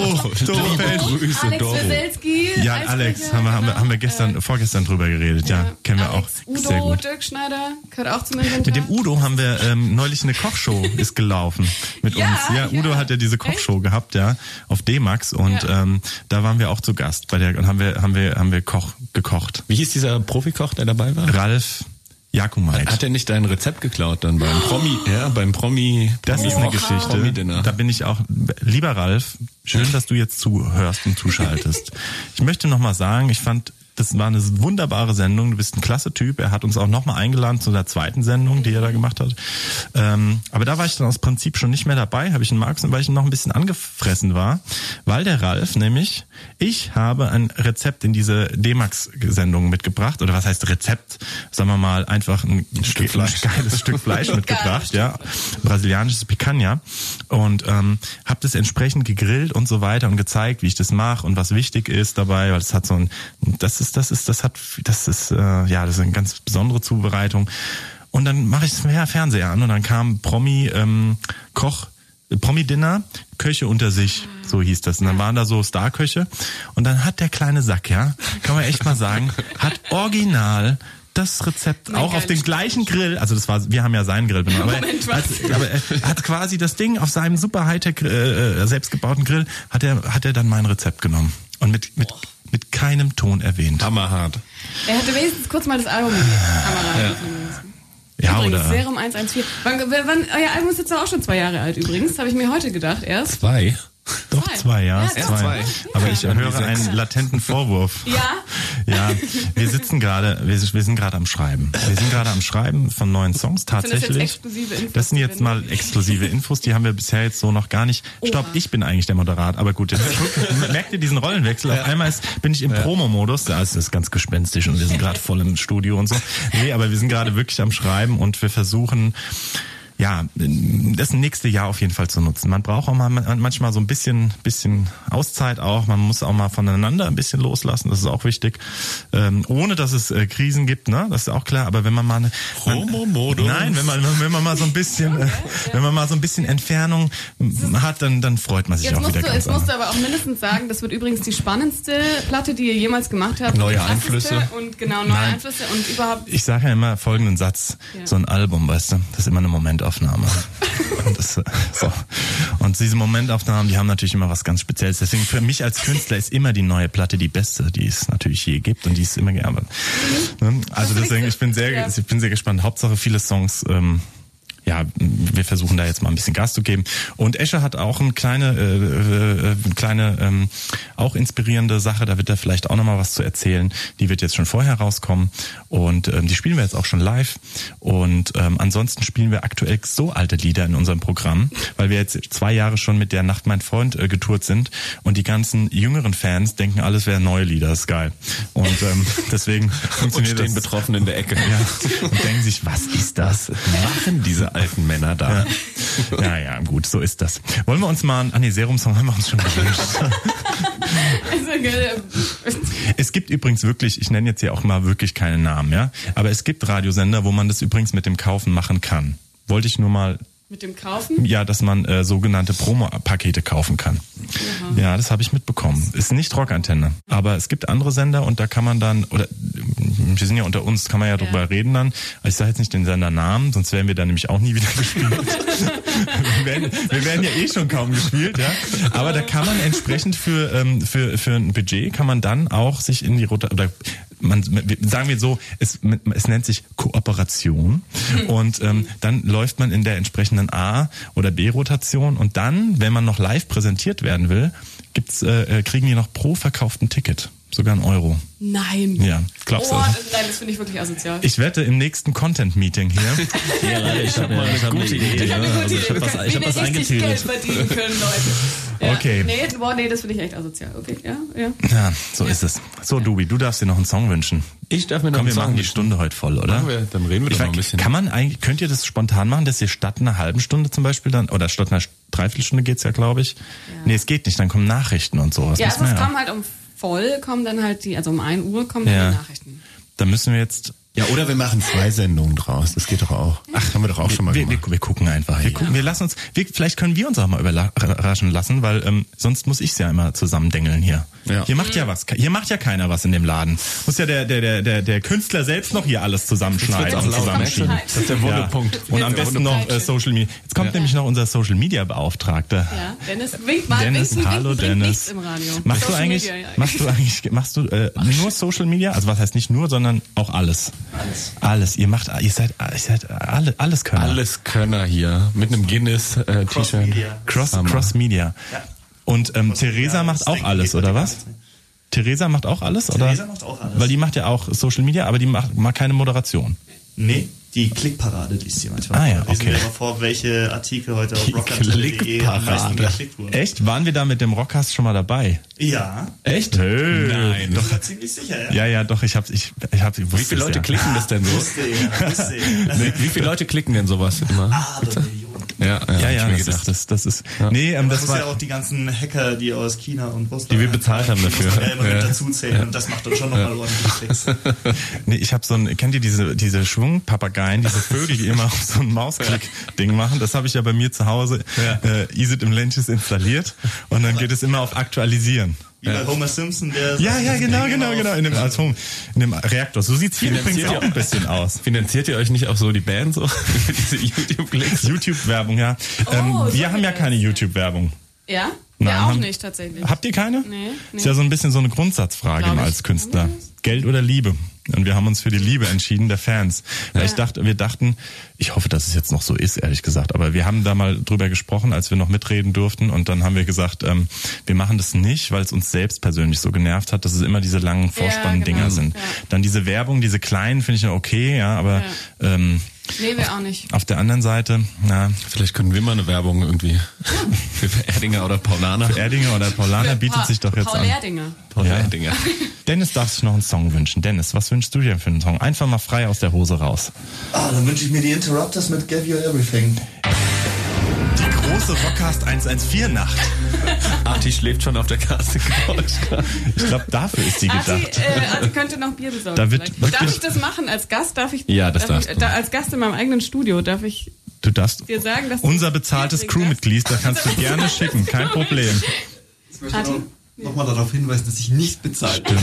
Doro Feld.
Grüße,
Alex
Doro.
Weselski.
Ja, Alex, haben wir, haben wir, haben wir
genau.
gestern, vorgestern drüber geredet. Ja, kennen wir
Alex,
auch
Udo,
sehr gut.
Dirk Schneider, gehört auch zum Inventar.
Mit dem Udo haben wir ähm, neulich eine Kochshow [LAUGHS] ist gelaufen mit
Ja,
uns. Ja, Udo
ja.
hat ja diese Kochshow gehabt, ja, auf D-Max und
Ja.
ähm, da waren wir auch zu Gast bei der und haben wir haben wir haben wir Koch gekocht.
Wie hieß dieser Profikoch, der dabei war?
Ralf Jakumait.
Hat er nicht dein Rezept geklaut dann beim Promi, ja, beim Promi?
Das ist eine
Promi-
Geschichte. Da bin ich auch, lieber Ralf, schön, dass du jetzt zuhörst und zuschaltest. Ich möchte noch mal sagen, ich fand, das war eine wunderbare Sendung. Du bist ein klasse Typ. Er hat uns auch noch mal eingeladen zu der zweiten Sendung, die er da gemacht hat. Ähm, aber da war ich dann aus Prinzip schon nicht mehr dabei, habe ich ihn Marx, weil ich noch ein bisschen angefressen war, weil der Ralf nämlich, ich habe ein Rezept in diese D-Max-Sendung mitgebracht oder was heißt Rezept? Sagen wir mal einfach ein,
Stück Fleisch.
ein geiles Stück Fleisch [LAUGHS] mitgebracht, ja, brasilianisches Picanha und ähm, habe das entsprechend gegrillt und so weiter und gezeigt, wie ich das mache und was wichtig ist dabei, weil es hat so ein, das ist, das ist, das hat, das ist, äh, ja, das ist eine ganz besondere Zubereitung. Und dann mache ich das Fernseher an und dann kam Promi ähm, Koch Promi-Dinner, Köche unter sich, so hieß das. Und dann waren da so Starköche. Und dann hat der kleine Sack, ja, kann man echt mal sagen, hat original das Rezept auch auf dem gleichen Grill, also das war, wir haben ja seinen Grill benutzt, aber,
Moment,
hat, aber er hat quasi das Ding auf seinem super Hightech äh, äh, selbstgebauten Grill, hat er, hat er dann mein Rezept genommen und mit, mit, mit keinem Ton erwähnt.
Hammerhart.
Er hätte wenigstens kurz mal das Album müssen.
Ja,
übrigens,
oder?
Serum 114. Wann, wann, euer Album ist jetzt auch schon zwei Jahre alt übrigens. Habe ich mir heute gedacht erst.
Zwei.
Doch
Zwei.
zwei, ja.
Ja,
zwei.
zwei.
Aber ich höre einen latenten Vorwurf. [LAUGHS]
Ja.
Ja, wir sitzen gerade, wir, wir sind gerade am Schreiben. Wir sind gerade am Schreiben von neuen Songs
das jetzt
tatsächlich.
exklusive Infos,
Das sind jetzt mal exklusive Infos, die haben wir bisher jetzt so noch gar nicht. Stopp, ich bin eigentlich der Moderat, aber gut, jetzt merkt ihr diesen Rollenwechsel? Auf einmal ist, bin ich im Promo-Modus, da ist es ganz gespenstisch und wir sind gerade voll im Studio und so. Nee, aber wir sind gerade wirklich am Schreiben und wir versuchen ja, das nächste Jahr auf jeden Fall zu nutzen. Man braucht auch mal manchmal so ein bisschen, bisschen Auszeit auch. Man muss auch mal voneinander ein bisschen loslassen. Das ist auch wichtig. Ähm, ohne dass es äh, Krisen gibt, ne? Das ist auch klar. Aber wenn man mal eine, man. Nein, wenn man, wenn man mal so ein bisschen, äh, wenn man mal so ein bisschen Entfernung hat, dann, dann freut man sich
Jetzt
auch
musst,
wieder
du,
ganz
jetzt musst du aber auch mindestens sagen, das wird übrigens die spannendste Platte, die ihr jemals gemacht habt.
Neue Einflüsse.
Und genau, neue
Nein.
Einflüsse und überhaupt.
Ich sage ja immer folgenden Satz.
Ja.
So ein Album, weißt du, das ist immer eine Momentaufnahme. Und, das, so. und diese Momentaufnahmen, die haben natürlich immer was ganz Spezielles. Deswegen für mich als Künstler ist immer die neue Platte die beste, die es natürlich je gibt und die es immer gerne. Ne? Also deswegen, ich bin sehr, ich bin sehr gespannt. Hauptsache viele Songs. Ähm, ja, wir versuchen da jetzt mal ein bisschen Gas zu geben. Und Escher hat auch eine kleine, äh, äh, eine kleine, ähm, auch inspirierende Sache. Da wird er vielleicht auch nochmal was zu erzählen. Die wird jetzt schon vorher rauskommen und ähm, die spielen wir jetzt auch schon live. Und ähm, ansonsten spielen wir aktuell so alte Lieder in unserem Programm, weil wir jetzt zwei Jahre schon mit der Nacht mein Freund äh, getourt sind und die ganzen jüngeren Fans denken, alles wäre neue Lieder. Das ist geil. Und ähm, [LAUGHS] deswegen
Und
funktioniert
stehen
das.
betroffen in der Ecke.
Ja, und denken sich, was ist das?
Machen diese alten Männer da.
Ja, ja, gut, so ist das. Wollen wir uns mal, an nee, Serum-Song haben wir uns schon gewünscht.
Also
Es gibt übrigens wirklich, ich nenne jetzt hier auch mal wirklich keine Namen, ja, aber es gibt Radiosender, wo man das übrigens mit dem Kaufen machen kann. Wollte ich nur mal
Mit dem Kaufen?
Ja, dass man äh, sogenannte Promo-Pakete kaufen kann. Ja, das habe ich mitbekommen. Ist nicht Rockantenne, aber es gibt andere Sender und da kann man dann oder wir sind ja unter uns, kann man ja drüber reden dann. Ich sage jetzt nicht den Sendernamen, sonst wären wir dann nämlich auch nie wieder [LAUGHS] gespielt. wir, werden, wir werden ja eh schon kaum gespielt, ja. Aber da kann man entsprechend für ähm, für für ein Budget kann man dann auch sich in die Rote oder man sagen wir so, es, es nennt sich Kooperation. Und ähm, dann läuft man in der entsprechenden A oder B Rotation und dann, wenn man noch live präsentiert werden will, gibt's äh, äh, kriegen die noch pro verkauften Ticket sogar einen Euro.
Nein.
Ja, glaubst du?
Oh, das, nein, das finde ich wirklich asozial.
Ich wette im nächsten Content-Meeting hier. [LAUGHS]
Ja, Leute, ich habe ich hab eine Idee.
Ich habe
ne?
eine
Also
gute
ich
Idee.
habe was,
Wir
ich hab was
richtig Geld
eingetütet.
verdienen können, Leute. Ja.
Okay.
Nee, boah, nee, das finde ich echt asozial. Okay, ja, ja.
Ja, so ist es. So, Dubi, du darfst dir noch einen Song wünschen.
Ich darf mir noch
Komm, wir
einen Song
machen die
wünschen.
Stunde heute voll, oder?
Machen wir, dann reden wir
Ich
doch noch ein bisschen.
Kann man eigentlich, könnt ihr das spontan machen, dass ihr statt einer halben Stunde zum Beispiel dann, oder statt einer Dreiviertelstunde geht's ja, glaube ich. Nee, es geht nicht, dann kommen Nachrichten und sowas.
Ja, also es kommen halt um voll, kommen dann halt die, also um 1 Uhr kommen dann
Ja.
die Nachrichten.
Da müssen wir jetzt,
Ja, oder wir machen zwei Sendungen draus. Das geht doch auch. Ach, haben wir doch auch schon mal
wir, wir,
gemacht.
wir gucken einfach. Wir, gucken, wir lassen uns, wir, vielleicht können wir uns auch mal überraschen lassen, weil ähm, sonst muss ich's ja immer zusammendengeln hier.
Ja.
Hier macht ja was. Hier macht ja keiner was in dem Laden. Muss ja der, der, der, der, der Künstler selbst noch hier alles zusammenschneiden und zusammenschieben.
Das ist der Wunderpunkt.
Und am besten noch äh. Social Media. Jetzt kommt nämlich noch unser Social Media Beauftragter.
Ja, Dennis, wink mal,
Dennis,
winken,
hallo
winken
Dennis.
im Radio.
Machst du eigentlich,
Media, ja.
machst du eigentlich, machst du äh, nur Social Media? Also was heißt nicht nur, sondern auch alles. Alles. Alles. Ihr macht, ihr seid, ihr seid alle, alles Könner.
Alles Könner hier. Mit einem Guinness-T-Shirt.
Cross-Media.
Cross,
Hammer.
Cross Media. Und ähm, Theresa macht auch alles, oder was? Theresa macht auch alles,
Theresa
oder?
macht auch alles.
Weil die macht ja auch Social Media, aber die macht, macht keine Moderation.
Nee, die Klickparade liest sie manchmal.
Ah ja,
vor. Lesen
okay.
wir vor, welche Artikel heute auf
Die
rockantenne.de am meisten
Klickparade.
geklickt wurden.
Echt? Waren wir da mit dem Rockcast schon mal dabei?
Ja.
Echt? Nein. Doch.
Bin ziemlich sicher, ja.
Ja, ja, doch, ich hab's, ich, ich hab, ich
Wie viele Leute
ja.
klicken das denn so?
Wusste ich, wusste ich.
Nee, Wie viele Leute klicken denn sowas immer?
Aber
Ja,
Ja, ja,
ich mir
das
gedacht.
ist, das, das ist, nee, ähm,
Das
das war,
ja auch die ganzen Hacker, die aus China und Russland...
Die wir bezahlt haben dafür.
ja immer
Ja.
mit dazu zählen und das macht dann schon nochmal ordentlich. [LAUGHS]
Nee, ich habe so ein, kennt ihr diese diese Schwungpapageien, diese Vögel, die immer [LAUGHS] auf so ein Mausklick-Ding machen? Das habe ich ja bei mir zu Hause äh, Isit im Lenches installiert und dann geht es immer auf Aktualisieren.
Wie bei Homer Simpson, der...
Ja, ja, genau, genau,
auf-
genau, in dem Atom, in dem Reaktor. So sieht's hier übrigens auch ein bisschen aus.
Finanziert ihr euch nicht auch so die Band so? [LAUGHS] Diese YouTube-Klicks?
YouTube-Werbung, ja. ähm,
so
wir haben ja keine. YouTube-Werbung.
Ja?
Nein,
ja, auch
haben-
nicht tatsächlich.
Habt ihr keine?
Nee, nee.
Ist ja so ein bisschen so eine Grundsatzfrage als Künstler. Geld oder Liebe? Und wir haben uns für die Liebe entschieden, der Fans. Weil ich dachte, wir dachten, ich hoffe, dass es jetzt noch so ist, ehrlich gesagt. Aber wir haben da mal drüber gesprochen, als wir noch mitreden durften. Und dann haben wir gesagt, ähm, wir machen das nicht, weil es uns selbst persönlich so genervt hat, dass es immer diese langen Vorspann-Dinger
genau.
sind.
Ja.
Dann diese Werbung, diese kleinen, finde ich ja okay, ja, aber ähm,
Nee, wir auch nicht.
auf der anderen Seite, na,
Vielleicht können wir mal eine Werbung irgendwie [LAUGHS] für Erdinger oder Paulaner.
Erdinger oder Paulaner bietet
Pa-
sich doch jetzt
Paul
an.
Erdinger.
Paul
Ja.
Erdinger. [LAUGHS]
Dennis darf sich noch einen Song wünschen. Dennis, was wünschst du dir für einen Song? Einfach mal frei aus der Hose raus.
Ah, dann wünsche ich mir die Interrupters mit Give You Everything.
Die große Rockcast 114 Nacht.
Arti schläft schon auf der Casting-Couch.
Ich glaube, dafür ist
Arti,
gedacht.
äh, Arti könnte noch Bier besorgen.
Da
darf ich das machen als Gast? Darf ich?
Ja, das
darf ich,
darfst du.
da, Als Gast in meinem eigenen Studio darf ich
Du darfst
dir sagen, dass du
unser bezahltes Crewmitglied, da kannst du gerne schicken, kein Problem.
Ich möchte
Arti?
nochmal darauf hinweisen, dass ich nicht bezahlt bin.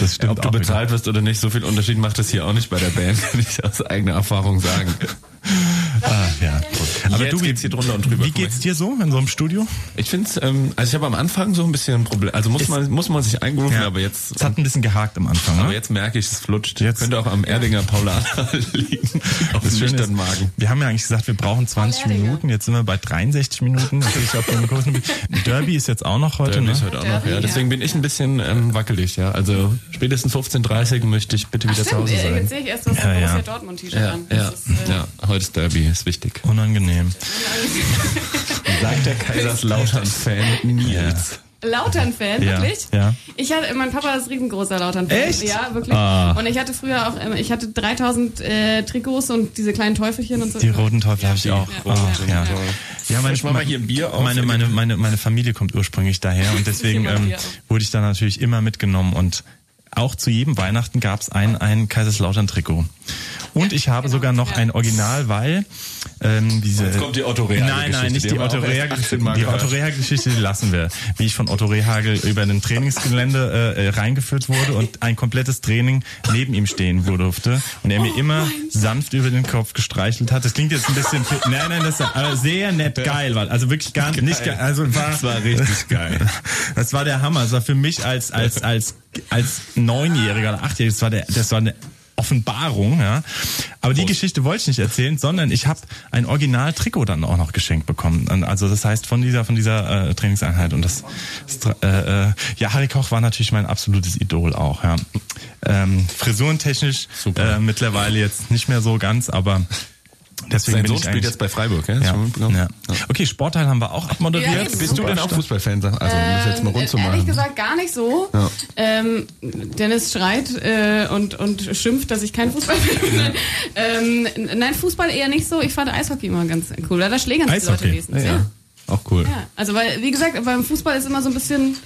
Das stimmt
Ob du
auch wieder.
bezahlt wirst oder nicht, so viel Unterschied macht es hier auch nicht bei der Band, [LAUGHS] kann ich aus eigener Erfahrung sagen.
Ah, ja. Aber
Jetzt
du,
geht's hier drunter und drüber.
wie geht's dir so in so einem Studio?
Ich finde ähm, also ich habe am Anfang so ein bisschen ein Problem, also muss man, muss man sich eingrooven, aber jetzt,
Es hat ein bisschen gehakt am Anfang.
aber
Ne?
jetzt merke ich, es flutscht.
Jetzt-
Könnte auch am Erdinger Paulaner [LAUGHS] liegen. Auf dem nüchternen Magen.
Wir haben ja eigentlich gesagt, wir brauchen 20
Erdinger.
Minuten. Jetzt sind wir bei 63 Minuten. Natürlich auf dem großen- Derby ist jetzt auch noch heute.
Derby
Ne?
ist heute auch noch,
Derby,
ja. Deswegen bin ich ein bisschen ähm, wackelig, ja. Also spätestens 15.30 möchte ich bitte wieder zu
Stimmt,
Hause sein.
jetzt sehe ich erst das
Ja, ja.
Borussia Dortmund T-Shirt
Ja,
an.
ja,
ist, äh,
ja, ist Derby, ist wichtig.
Unangenehm. [LAUGHS]
Sagt der Kaiserslautern-Fan Nils.
Lautern-Fan,
Ja,
wirklich?
ja.
Ich hatte, mein Papa ist riesengroßer Lautern-Fan.
Echt?
Ja, wirklich.
Ah.
Und ich hatte früher auch, immer- ich hatte 3000 äh, Trikots und diese kleinen Teufelchen und so.
Die roten Teufel habe ich auch.
Ja.
Ach, ja.
Ja.
Ja, meine,
Ich mach mal hier ein Bier auf.
meine, meine, meine, meine Familie kommt ursprünglich daher und [LAUGHS] deswegen
mal
ähm, wurde ich da natürlich immer mitgenommen und auch zu jedem Weihnachten gab es ein, ein Kaiserslautern-Trikot. Und ich habe
genau,
sogar noch
ja.
ein Original, weil ähm, diese
Jetzt kommt die Otto Rehhagel
Nein, nein, nicht
die
Otto
auch erst
Rehhagel
18 Mal
Die. Otto Rehhagel Geschichte, die lassen wir. Wie ich von Otto Rehhagel über ein Trainingsgelände äh, äh, reingeführt wurde und ein komplettes Training neben ihm stehen durfte und er mir
Oh
immer sanft über den Kopf gestreichelt hat. Das klingt jetzt ein bisschen, nein, nein, das ist aber sehr nett geil, weil also wirklich gar nicht, geil, also war,
Das war richtig geil.
das war der Hammer. Das war für mich als als als als Neunjähriger oder Achtjähriger, das war der, das war eine Offenbarung, ja. Aber die Geschichte wollte ich nicht erzählen, sondern ich habe ein Original-Trikot dann auch noch geschenkt bekommen. Also das heißt von dieser von dieser äh, Trainingseinheit und das, äh, äh, ja Harry Koch war natürlich mein absolutes Idol auch. Ja. Ähm, frisurentechnisch äh, mittlerweile jetzt nicht mehr so ganz, aber deswegen
Sein Sohn spielt jetzt bei Freiburg, ja?
ja,
Hast du mitbekommen?
ja. Okay, Sportteil haben wir auch abmoderiert.
Ja.
Bist du denn auch Fußballfan? Also, um das jetzt mal rund zu
Ehrlich
machen.
gesagt gar nicht so.
Ja.
Ähm, Dennis schreit äh, und, und schimpft, dass ich kein Fußball [LAUGHS] bin. ähm, nein, Fußball eher nicht so. Ich fand Eishockey immer ganz cool. Da schlägern sich die Leute
Eishockey?
wenigstens.
Ja,
Ja.
auch cool.
Ja. Also weil, wie gesagt, beim Fußball ist immer so ein bisschen.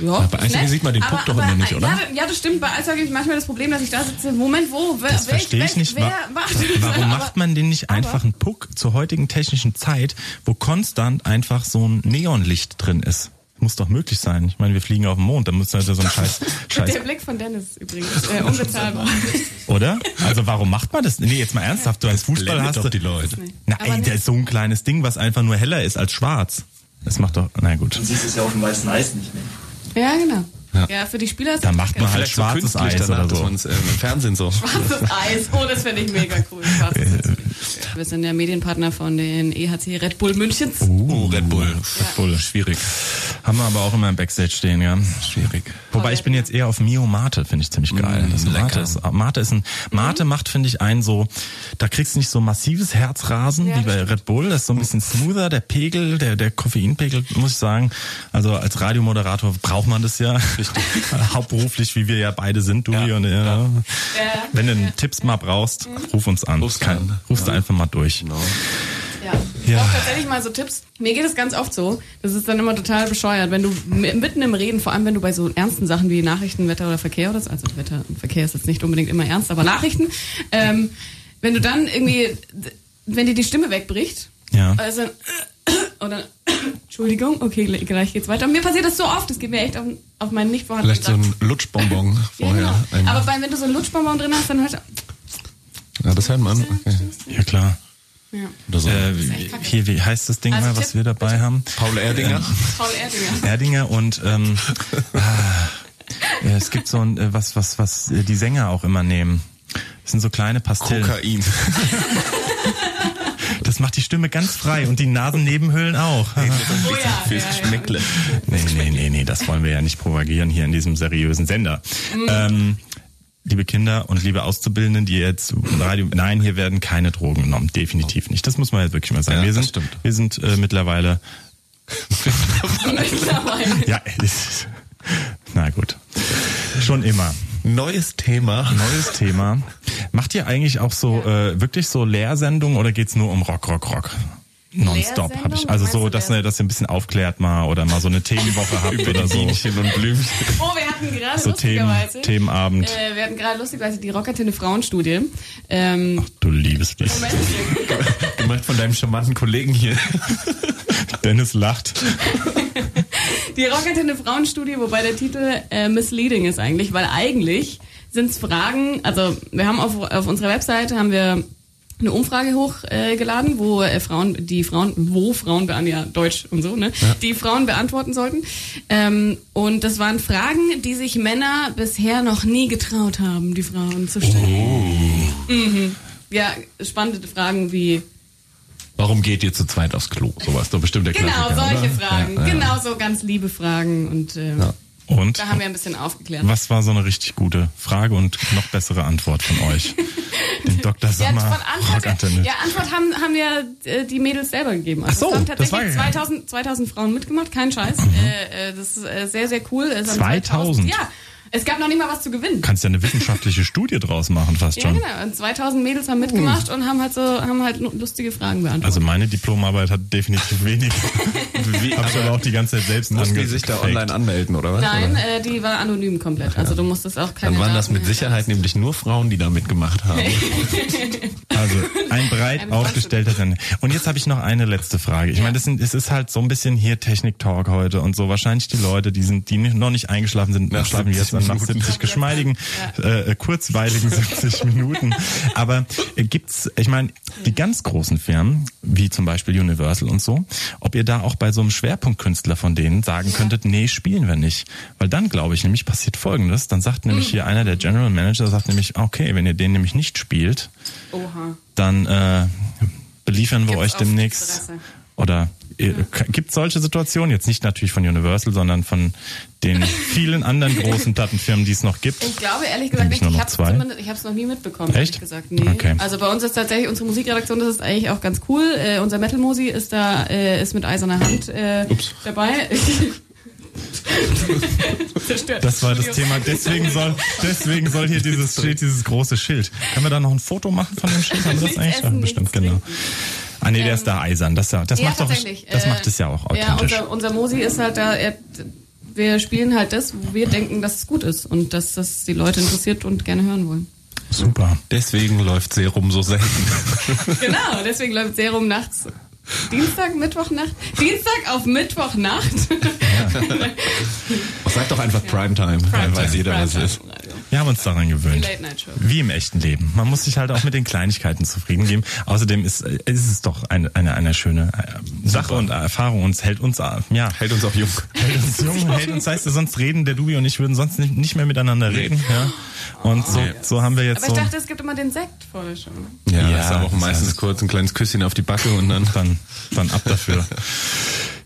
Ja,
bei Eishockey
nett,
sieht man den Puck doch immer nicht, oder?
Ja, ja, das stimmt. Bei Eishockey habe ich manchmal das Problem, dass ich da sitze. Moment, wo? Wer,
Das
welch-
verstehe ich nicht.
Wer macht
Warum
Aber-
macht man denn nicht einfach einen Puck zur heutigen technischen Zeit, wo konstant einfach so ein Neonlicht drin ist? Muss doch möglich sein. Ich meine, wir fliegen auf den Mond, da muss halt so ein Scheiß, [LAUGHS] Scheiß
Der Blick von Dennis übrigens. Äh, unbezahlbar. [LAUGHS]
oder? Also warum macht man das? Nee, jetzt mal ernsthaft, du als Fußball
blendet
hast
doch
du,
die Leute.
Na,
Aber
ey, der ist so ein kleines Ding, was einfach nur heller ist als schwarz. Das macht doch, na gut.
Du siehst es ja auf dem weißen Eis nicht mehr.
Ja, genau.
Ja.
Ja, für die Spieler ist
Da
das
macht man halt
Vielleicht so
schwarzes
künstlich
Eis
danach,
oder
dass
so.
man es äh, im Fernsehen so.
Schwarzes Eis. Oh, das finde ich mega cool. Schwarzes Eis. Wir sind der Medienpartner von den EHC Red Bull Münchens.
Oh, Red Bull. Red Bull, schwierig.
Haben wir aber auch immer im Backstage stehen, ja.
Schwierig.
Wobei ich bin jetzt eher auf Mio Mate, finde ich ziemlich geil.
Mm,
das Mate
lecker.
ist, Mate ist ein, Mate macht, finde ich, einen so, da kriegst du nicht so massives Herzrasen
Ja,
wie bei Red Bull. Das ist so ein bisschen smoother, der Pegel, der, der Koffeinpegel, muss ich sagen. Also als Radiomoderator braucht man das ja. [LAUGHS] Hauptberuflich, wie wir ja beide sind, du
Ja,
und ja.
Ja.
Wenn du einen Tipps mal brauchst, ruf uns an.
Ruf's
Kein-
an.
Rufst du einfach mal durch.
Genau.
Ja. Ich
Ja.
brauche tatsächlich mal so Tipps. Mir geht es ganz oft so. Das ist dann immer total bescheuert, wenn du mitten im Reden, vor allem wenn du bei so ernsten Sachen wie Nachrichten, Wetter oder Verkehr oder so, also Wetter und Verkehr ist jetzt nicht unbedingt immer ernst, aber Nachrichten, ähm, wenn du dann irgendwie, wenn dir die Stimme wegbricht,
Ja.
also [COUGHS] oder [COUGHS] Entschuldigung, okay, gleich geht's weiter. Mir passiert das so oft, das geht mir echt auf, auf meinen nicht vorhandenen
Vielleicht so ein Lutschbonbon [LAUGHS]
ja,
vorher.
genau.
Ein-
Aber bei, wenn du so einen Lutschbonbon drin hast, dann hört
ja, das hört man. Okay.
Ja, klar.
ja.
Oder so.
Äh, hier, wie heißt das Ding
Also
mal, was
Tipp,
wir dabei haben?
Paul Erdinger.
Paul Erdinger.
Erdinger und ähm, [LAUGHS] ah, äh, es gibt so ein äh, was was was äh, die Sänger auch immer nehmen. Das sind so kleine Pastillen.
Kokain. [LAUGHS]
Das macht die Stimme ganz frei und die Nasennebenhöhlen auch. [LAUGHS]
Oh ja,
Fürs
ja, ja.
Nee, nee, nee, nee, das wollen wir ja nicht propagieren hier in diesem seriösen Sender.
Mhm.
Ähm, liebe Kinder und liebe Auszubildenden, die jetzt Radio, nein, hier werden keine Drogen genommen, definitiv nicht. Das muss man jetzt wirklich mal sagen.
Ja,
wir sind,
stimmt.
wir sind äh, mittlerweile,
Mittlerweile.
ja, es ist- na gut, schon immer.
Neues Thema.
Neues Thema. Macht ihr eigentlich auch so äh, wirklich so Lehrsendungen oder geht's nur um Rock, Rock, Rock? Nonstop habe ich. Also so, dass ihr, dass ihr ein bisschen aufklärt mal oder mal so eine Themenwoche [LAUGHS] habt
Über
oder so.
Bienchen und Blümchen. [LAUGHS]
Oh, wir hatten gerade
So Themen,
lustigerweise.
Themenabend.
Äh, wir hatten gerade lustigerweise die Rockertenne Frauenstudie. Ähm,
Du liebes dich.
Moment.
Gemacht von deinem charmanten Kollegen hier. [LAUGHS]
Dennis lacht.
Die Rockertenne Frauenstudie, wobei der Titel äh, misleading ist eigentlich, weil eigentlich sind es Fragen, also wir haben auf, auf unserer Webseite haben wir eine Umfrage hochgeladen, äh, wo äh, Frauen, die Frauen, wo Frauen beantworten, ja Deutsch und so, ne, die Frauen beantworten sollten. Ähm, und das waren Fragen, die sich Männer bisher noch nie getraut haben, die Frauen zu stellen. Mhm. Ja, spannende Fragen wie
Warum geht ihr zu zweit aufs Klo? Sowas, doch bestimmt der
genau
Klassiker,
solche
oder?
Fragen,
Ja, ja.
genau so ganz liebe Fragen und
Ja.
Und
da haben wir ein bisschen aufgeklärt.
was war so eine richtig gute Frage und noch bessere Antwort von euch? Den [LAUGHS] Dr.
Ja,
Sommer
von Antwort, ja, Antwort haben, haben ja äh, die Mädels selber gegeben. Also
Ach so,
es haben
das
tatsächlich
war ja-
2000, 2000 Frauen mitgemacht, kein Scheiß. Äh, äh, das ist äh, sehr, sehr cool. Es haben
2000?
Ja, Es gab noch nicht mal was zu gewinnen.
Kannst ja eine wissenschaftliche Studie draus machen, fast
Ja,
schon.
genau. Und 2000 Mädels haben mitgemacht und haben halt so, haben halt lustige Fragen beantwortet.
Also meine Diplomarbeit hat definitiv wenig. [LAUGHS] Hab ich aber auch die ganze Zeit selbst
Mussten die sich da online anmelden, oder was?
Nein,
Oder?
äh, die war anonym komplett. Also du musstest auch keine
Dann waren das mit Sicherheit nämlich nur Frauen, die da mitgemacht haben. [LAUGHS]
Also ein breit [LAUGHS]
Ein
aufgestellter Sender. Und jetzt habe ich noch eine letzte Frage. Ich
Ja.
meine, das sind, es ist halt so ein bisschen hier Technik-Talk heute und so. Wahrscheinlich die Leute, die sind, die noch nicht eingeschlafen sind,
Nach
schlafen
70
jetzt an nach
Minuten.
70 geschmeidigen, äh, kurzweiligen [LAUGHS] 70 Minuten. Aber äh, gibt's, ich meine, die ganz großen Firmen, wie zum Beispiel Universal und so, ob ihr da auch bei so einem Schwerpunktkünstler von denen sagen könntet, nee, spielen wir nicht. Weil dann, glaube ich, nämlich passiert Folgendes. Dann sagt nämlich hier einer der General Manager, sagt nämlich, okay, wenn ihr den nämlich nicht spielt,
Oha.
dann äh, beliefern wir
Gibt's
euch demnächst. Oder äh, gibt es solche Situationen? Jetzt nicht natürlich von Universal, sondern von den [LAUGHS] vielen anderen großen Plattenfirmen, die es noch gibt.
Ich glaube ehrlich gesagt nicht. Ich
noch
habe es ich hab's noch nie mitbekommen.
Echt?
Gesagt. Nee.
Okay.
Also bei uns ist tatsächlich unsere Musikredaktion, das ist eigentlich auch ganz cool. Äh, unser Metal Musi ist da äh, ist mit eiserner Hand äh, dabei. [LAUGHS] Zerstört.
Das war das. Thema. Deswegen soll, deswegen soll hier dieses, steht dieses große Schild. Können wir da noch ein Foto machen von dem Schild? Haben wir das eigentlich?
essen,
Ja,
nichts
bestimmt, genau.
trinken.
Ah nee, der ist da eisern. Das, ja, das
Ja,
macht doch,
tatsächlich.
das
Äh,
macht es ja auch
Ja,
authentisch.
unser, unser Mosi ist halt da, er, wir spielen halt das, wo wir denken, dass es gut ist und dass das die Leute interessiert und gerne hören wollen.
Super.
Deswegen läuft Serum so selten. [LAUGHS]
Genau, deswegen läuft Serum nachts. Dienstag, Mittwochnacht? Dienstag auf Mittwochnacht? [LAUGHS]
Sag doch einfach Primetime, dann weiß jeder, was es ist.
Wir haben uns daran gewöhnt.
Late Night Show.
Wie im echten Leben. Man muss sich halt auch mit den Kleinigkeiten zufrieden geben. Außerdem ist, ist es doch eine, eine, eine schöne äh, Sache und Erfahrung und es hält uns, äh, ja,
Hält uns auch jung.
hält uns jung, hält uns, heißt du, sonst reden, der Dubi und ich würden sonst nicht, nicht mehr miteinander reden, ja. Und so, so haben wir jetzt
Aber ich
so,
dachte, es gibt immer den Sekt vorher schon.
Ja,
Ja,
ist aber auch
das
meistens
heißt-
kurz ein kleines Küsschen auf die Backe und dann.
dann, dann ab dafür. [LAUGHS]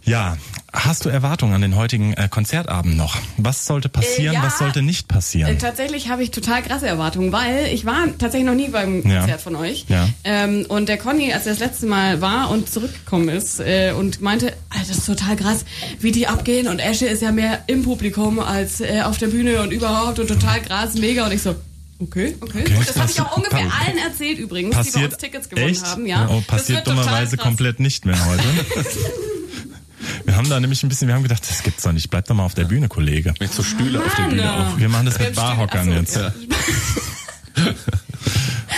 Ja, hast du Erwartungen an den heutigen äh, Konzertabend noch? Was sollte passieren,
Äh, ja.
was sollte nicht
Äh,
passieren?
tatsächlich habe ich total krasse Erwartungen, weil ich war tatsächlich noch nie beim
Ja.
Konzert von euch.
Ja.
Ähm, und der Conny, als er das letzte Mal war und zurückgekommen ist äh, und meinte, Alter, das ist total krass, wie die abgehen und Esche ist ja mehr im Publikum als äh, auf der Bühne und überhaupt und total krass, mega. Und ich so, okay, okay.
Okay.
Und das habe ich auch ungefähr allen erzählt übrigens, die bei uns
passiert
Tickets gewonnen
echt?
haben. Ja.
Oh, passiert dummerweise komplett nicht mehr heute. [LAUGHS] Wir haben da nämlich ein bisschen, wir haben gedacht, das gibt's doch nicht. Bleib doch mal auf der Bühne, Kollege.
Mit so Stühle auf der
Mann,
Bühne auch.
Wir machen das
Wir
mit Barhockern
Stühle-
jetzt.
Ja. [LAUGHS]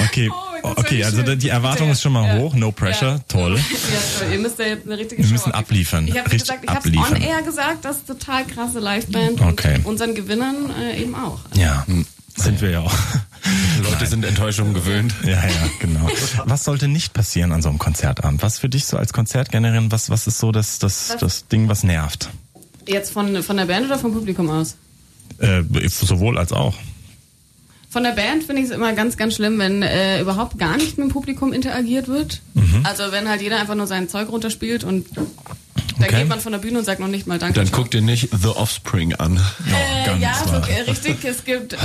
Okay,
Oh,
okay, also
schön.
die Erwartung ist schon mal
Ja.
hoch, no pressure,
Ja.
toll.
Ja, toll. Ihr müsst ja jetzt eine richtige
Wir
Show
müssen abliefern.
Ich habe
Richtig
gesagt, ich habe on air gesagt, das ist total krasse Liveband
Okay.
und unseren Gewinnern äh, eben auch.
Ja, sind wir ja auch.
Leute sind Enttäuschungen gewöhnt.
Ja, ja, genau. Was sollte nicht passieren an so einem Konzertabend? Was für dich so als Konzertgängerin, was, was ist so das, das, das Ding, was nervt?
Jetzt von, von der Band oder vom Publikum aus?
Äh, sowohl als auch.
Von der Band finde ich es immer ganz, ganz schlimm, wenn äh, überhaupt gar nicht mit dem Publikum interagiert wird.
Mhm.
Also wenn halt jeder einfach nur sein Zeug runterspielt und dann
Okay.
geht man von der Bühne und sagt noch nicht mal Danke.
Dann
ciao.
guck dir nicht The Offspring an.
äh,
ganz
ja, so, äh, richtig. Es gibt äh,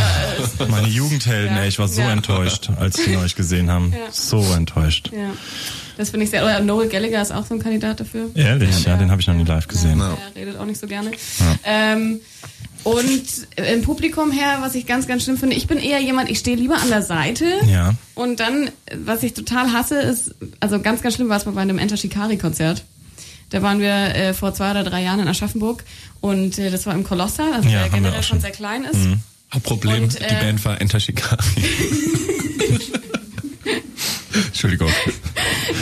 Meine Jugendhelden,
Ja.
ey, ich war so
Ja.
enttäuscht, als die euch gesehen haben.
Ja.
So enttäuscht.
ja, das finde ich sehr. Oder Noel Gallagher ist auch so ein Kandidat dafür.
Ehrlich, ja, den habe ich noch nie live gesehen.
Ja, er redet auch nicht so gerne. Ähm, und im Publikum her, was ich ganz, ganz schlimm finde, ich bin eher jemand, ich stehe lieber an der Seite.
Ja.
Und dann, was ich total hasse, ist, also ganz, ganz schlimm war es mal bei einem Enter Shikari-Konzert. Da waren wir äh, vor zwei oder drei Jahren in Aschaffenburg und äh, das war im Kolossal, also
Ja,
der generell schon sehr klein ist.
Hauptproblem,
Und,
die
äh,
Band war Enter Shikari. [LAUGHS] Entschuldigung.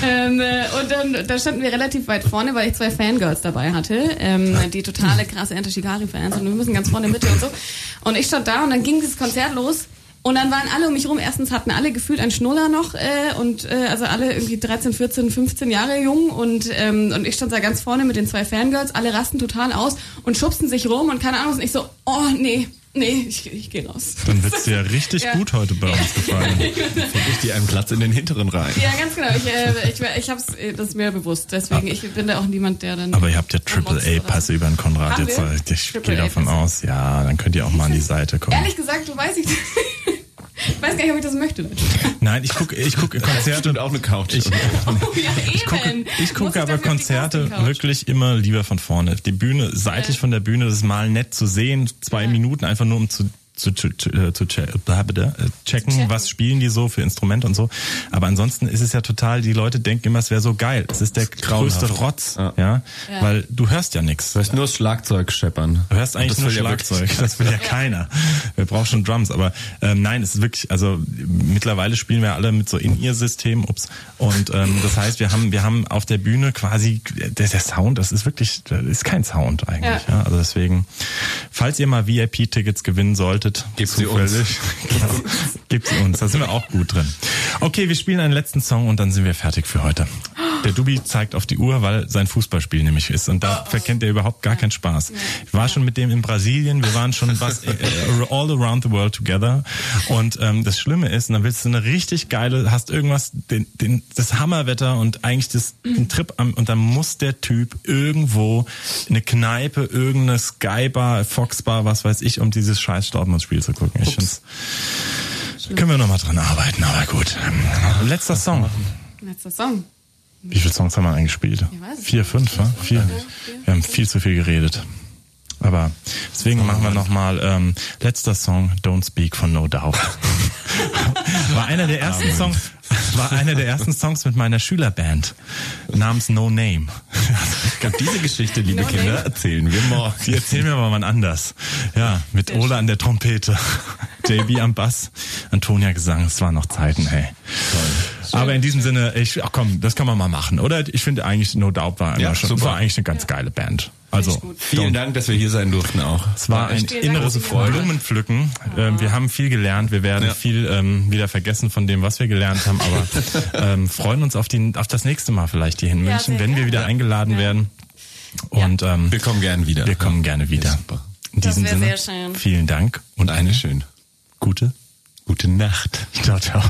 Ähm, äh, und dann da standen wir relativ weit vorne, weil ich zwei Fangirls dabei hatte, ähm, die totale krasse Enter Shikari-Fans und wir müssen ganz vorne Mitte und so. Und ich stand da und dann ging dieses Konzert los. Und dann waren alle um mich rum. Erstens hatten alle gefühlt einen Schnuller noch äh, und äh, also alle irgendwie 13, 14, 15 Jahre jung und ähm, und ich stand da ganz vorne mit den zwei Fangirls. Alle rasten total aus und schubsten sich rum und keine Ahnung. Und ich so, oh nee, nee, ich, ich gehe raus.
Dann wird's dir [LAUGHS] richtig
Ja.
gut heute bei uns gefallen. [LAUGHS]
Finde ich dir einen Platz in den hinteren Reihen.
Ja, ganz genau. Ich, äh, ich, ich hab's, äh, das ist mir bewusst. Deswegen, ich bin da auch niemand, der dann.
Aber ihr habt ja Triple-A-Passe über den Konrad
Haben
jetzt.
wir?
äh, Ich gehe davon aus. Ja, dann könnt ihr auch mal an die Seite kommen.
Ehrlich gesagt, du weißt ich. [LAUGHS] ich weiß gar nicht, ob ich das möchte.
Nein, ich gucke ich guck [LAUGHS] Konzerte
Und auch eine Couch.
Ich, [LAUGHS]
Oh, ja,
ich gucke, gucke aber Konzerte wirklich immer lieber von vorne. Die Bühne, seitlich
Ja.
von der Bühne, das ist mal nett zu sehen, zwei
Ja.
Minuten einfach nur um zu zu, zu, zu, zu bla, äh, checken, was spielen die so für Instrumente und so. Aber ansonsten ist es ja total, die Leute denken immer, es wäre so geil. Es ist der größte Rotz, ja.
Ja.
weil du hörst ja nichts.
Du hörst nur das Schlagzeug scheppern.
Du hörst eigentlich nur
ja
Schlagzeug. das will ja keiner. Wir brauchen schon Drums. Aber ähm, nein, es ist wirklich, also mittlerweile spielen wir alle mit so In-Ear-System, ups. Und ähm, das heißt, wir haben, wir haben auf der Bühne quasi, der, der Sound, das ist wirklich, das ist kein Sound eigentlich. Ja.
Ja.
Also deswegen, falls ihr mal VIP-Tickets gewinnen solltet,
Gebt sie uns.
gebt sie uns. Da sind wir auch gut drin. Okay, wir spielen einen letzten Song und dann sind wir fertig für heute. Der Dubi zeigt auf die Uhr, weil sein Fußballspiel nämlich ist. Und da verkennt er überhaupt gar keinen Spaß. Ich war schon mit dem in Brasilien, wir waren schon was, äh, äh, all around the world together. Und ähm, das Schlimme ist, und dann willst du eine richtig geile, hast irgendwas, den, den, das Hammerwetter und eigentlich das, den Trip am, und dann muss der Typ irgendwo eine Kneipe, irgendeine Skybar, Foxbar, was weiß ich, um dieses scheiß Dortmund-Spiel zu gucken. Ich find's, können wir noch mal dran arbeiten, aber gut. Letzter Song.
Letzter Song.
Wie viele Songs haben wir eigentlich gespielt?
Ich weiß es
Vier, fünf, wa? Vier. Wir haben viel zu viel geredet. Aber deswegen machen wir nochmal ähm, letzter Song, Don't Speak von No Doubt. [LAUGHS] war einer der ersten Songs, war einer der ersten Songs mit meiner Schülerband namens No Name.
Und diese Geschichte, liebe
No
Kinder,
name.
erzählen wir morgen.
Die erzählen mir aber mal anders. Ja, mit Ola an der Trompete, [LAUGHS] JB am Bass, Antonia Gesang. Es waren noch Zeiten, hey. Aber in diesem Sinne, ich, ach komm, das kann man mal machen, oder? Ich finde eigentlich No Doubt war,
Ja,
schon,
super.
war eigentlich eine ganz geile Band. Also.
Vielen Dank, dass wir hier sein durften auch.
es war ein
Vielen Dank,
inneres
wart.
Blumenpflücken. Ähm, wir haben viel gelernt. Wir werden
Ja.
viel ähm, wieder vergessen von dem, was wir gelernt haben. Aber [LAUGHS] ähm, freuen uns auf, die, auf das nächste Mal vielleicht hier in
Ja,
München,
sehr
wenn wir
gerne.
wieder eingeladen werden. Und ähm,
Wir kommen gern wieder.
wir kommen gerne wieder.
Super.
In diesem Sinne,
sehr schön.
vielen Dank
Und eine schöne
gute
gute Nacht.
Ciao, ciao.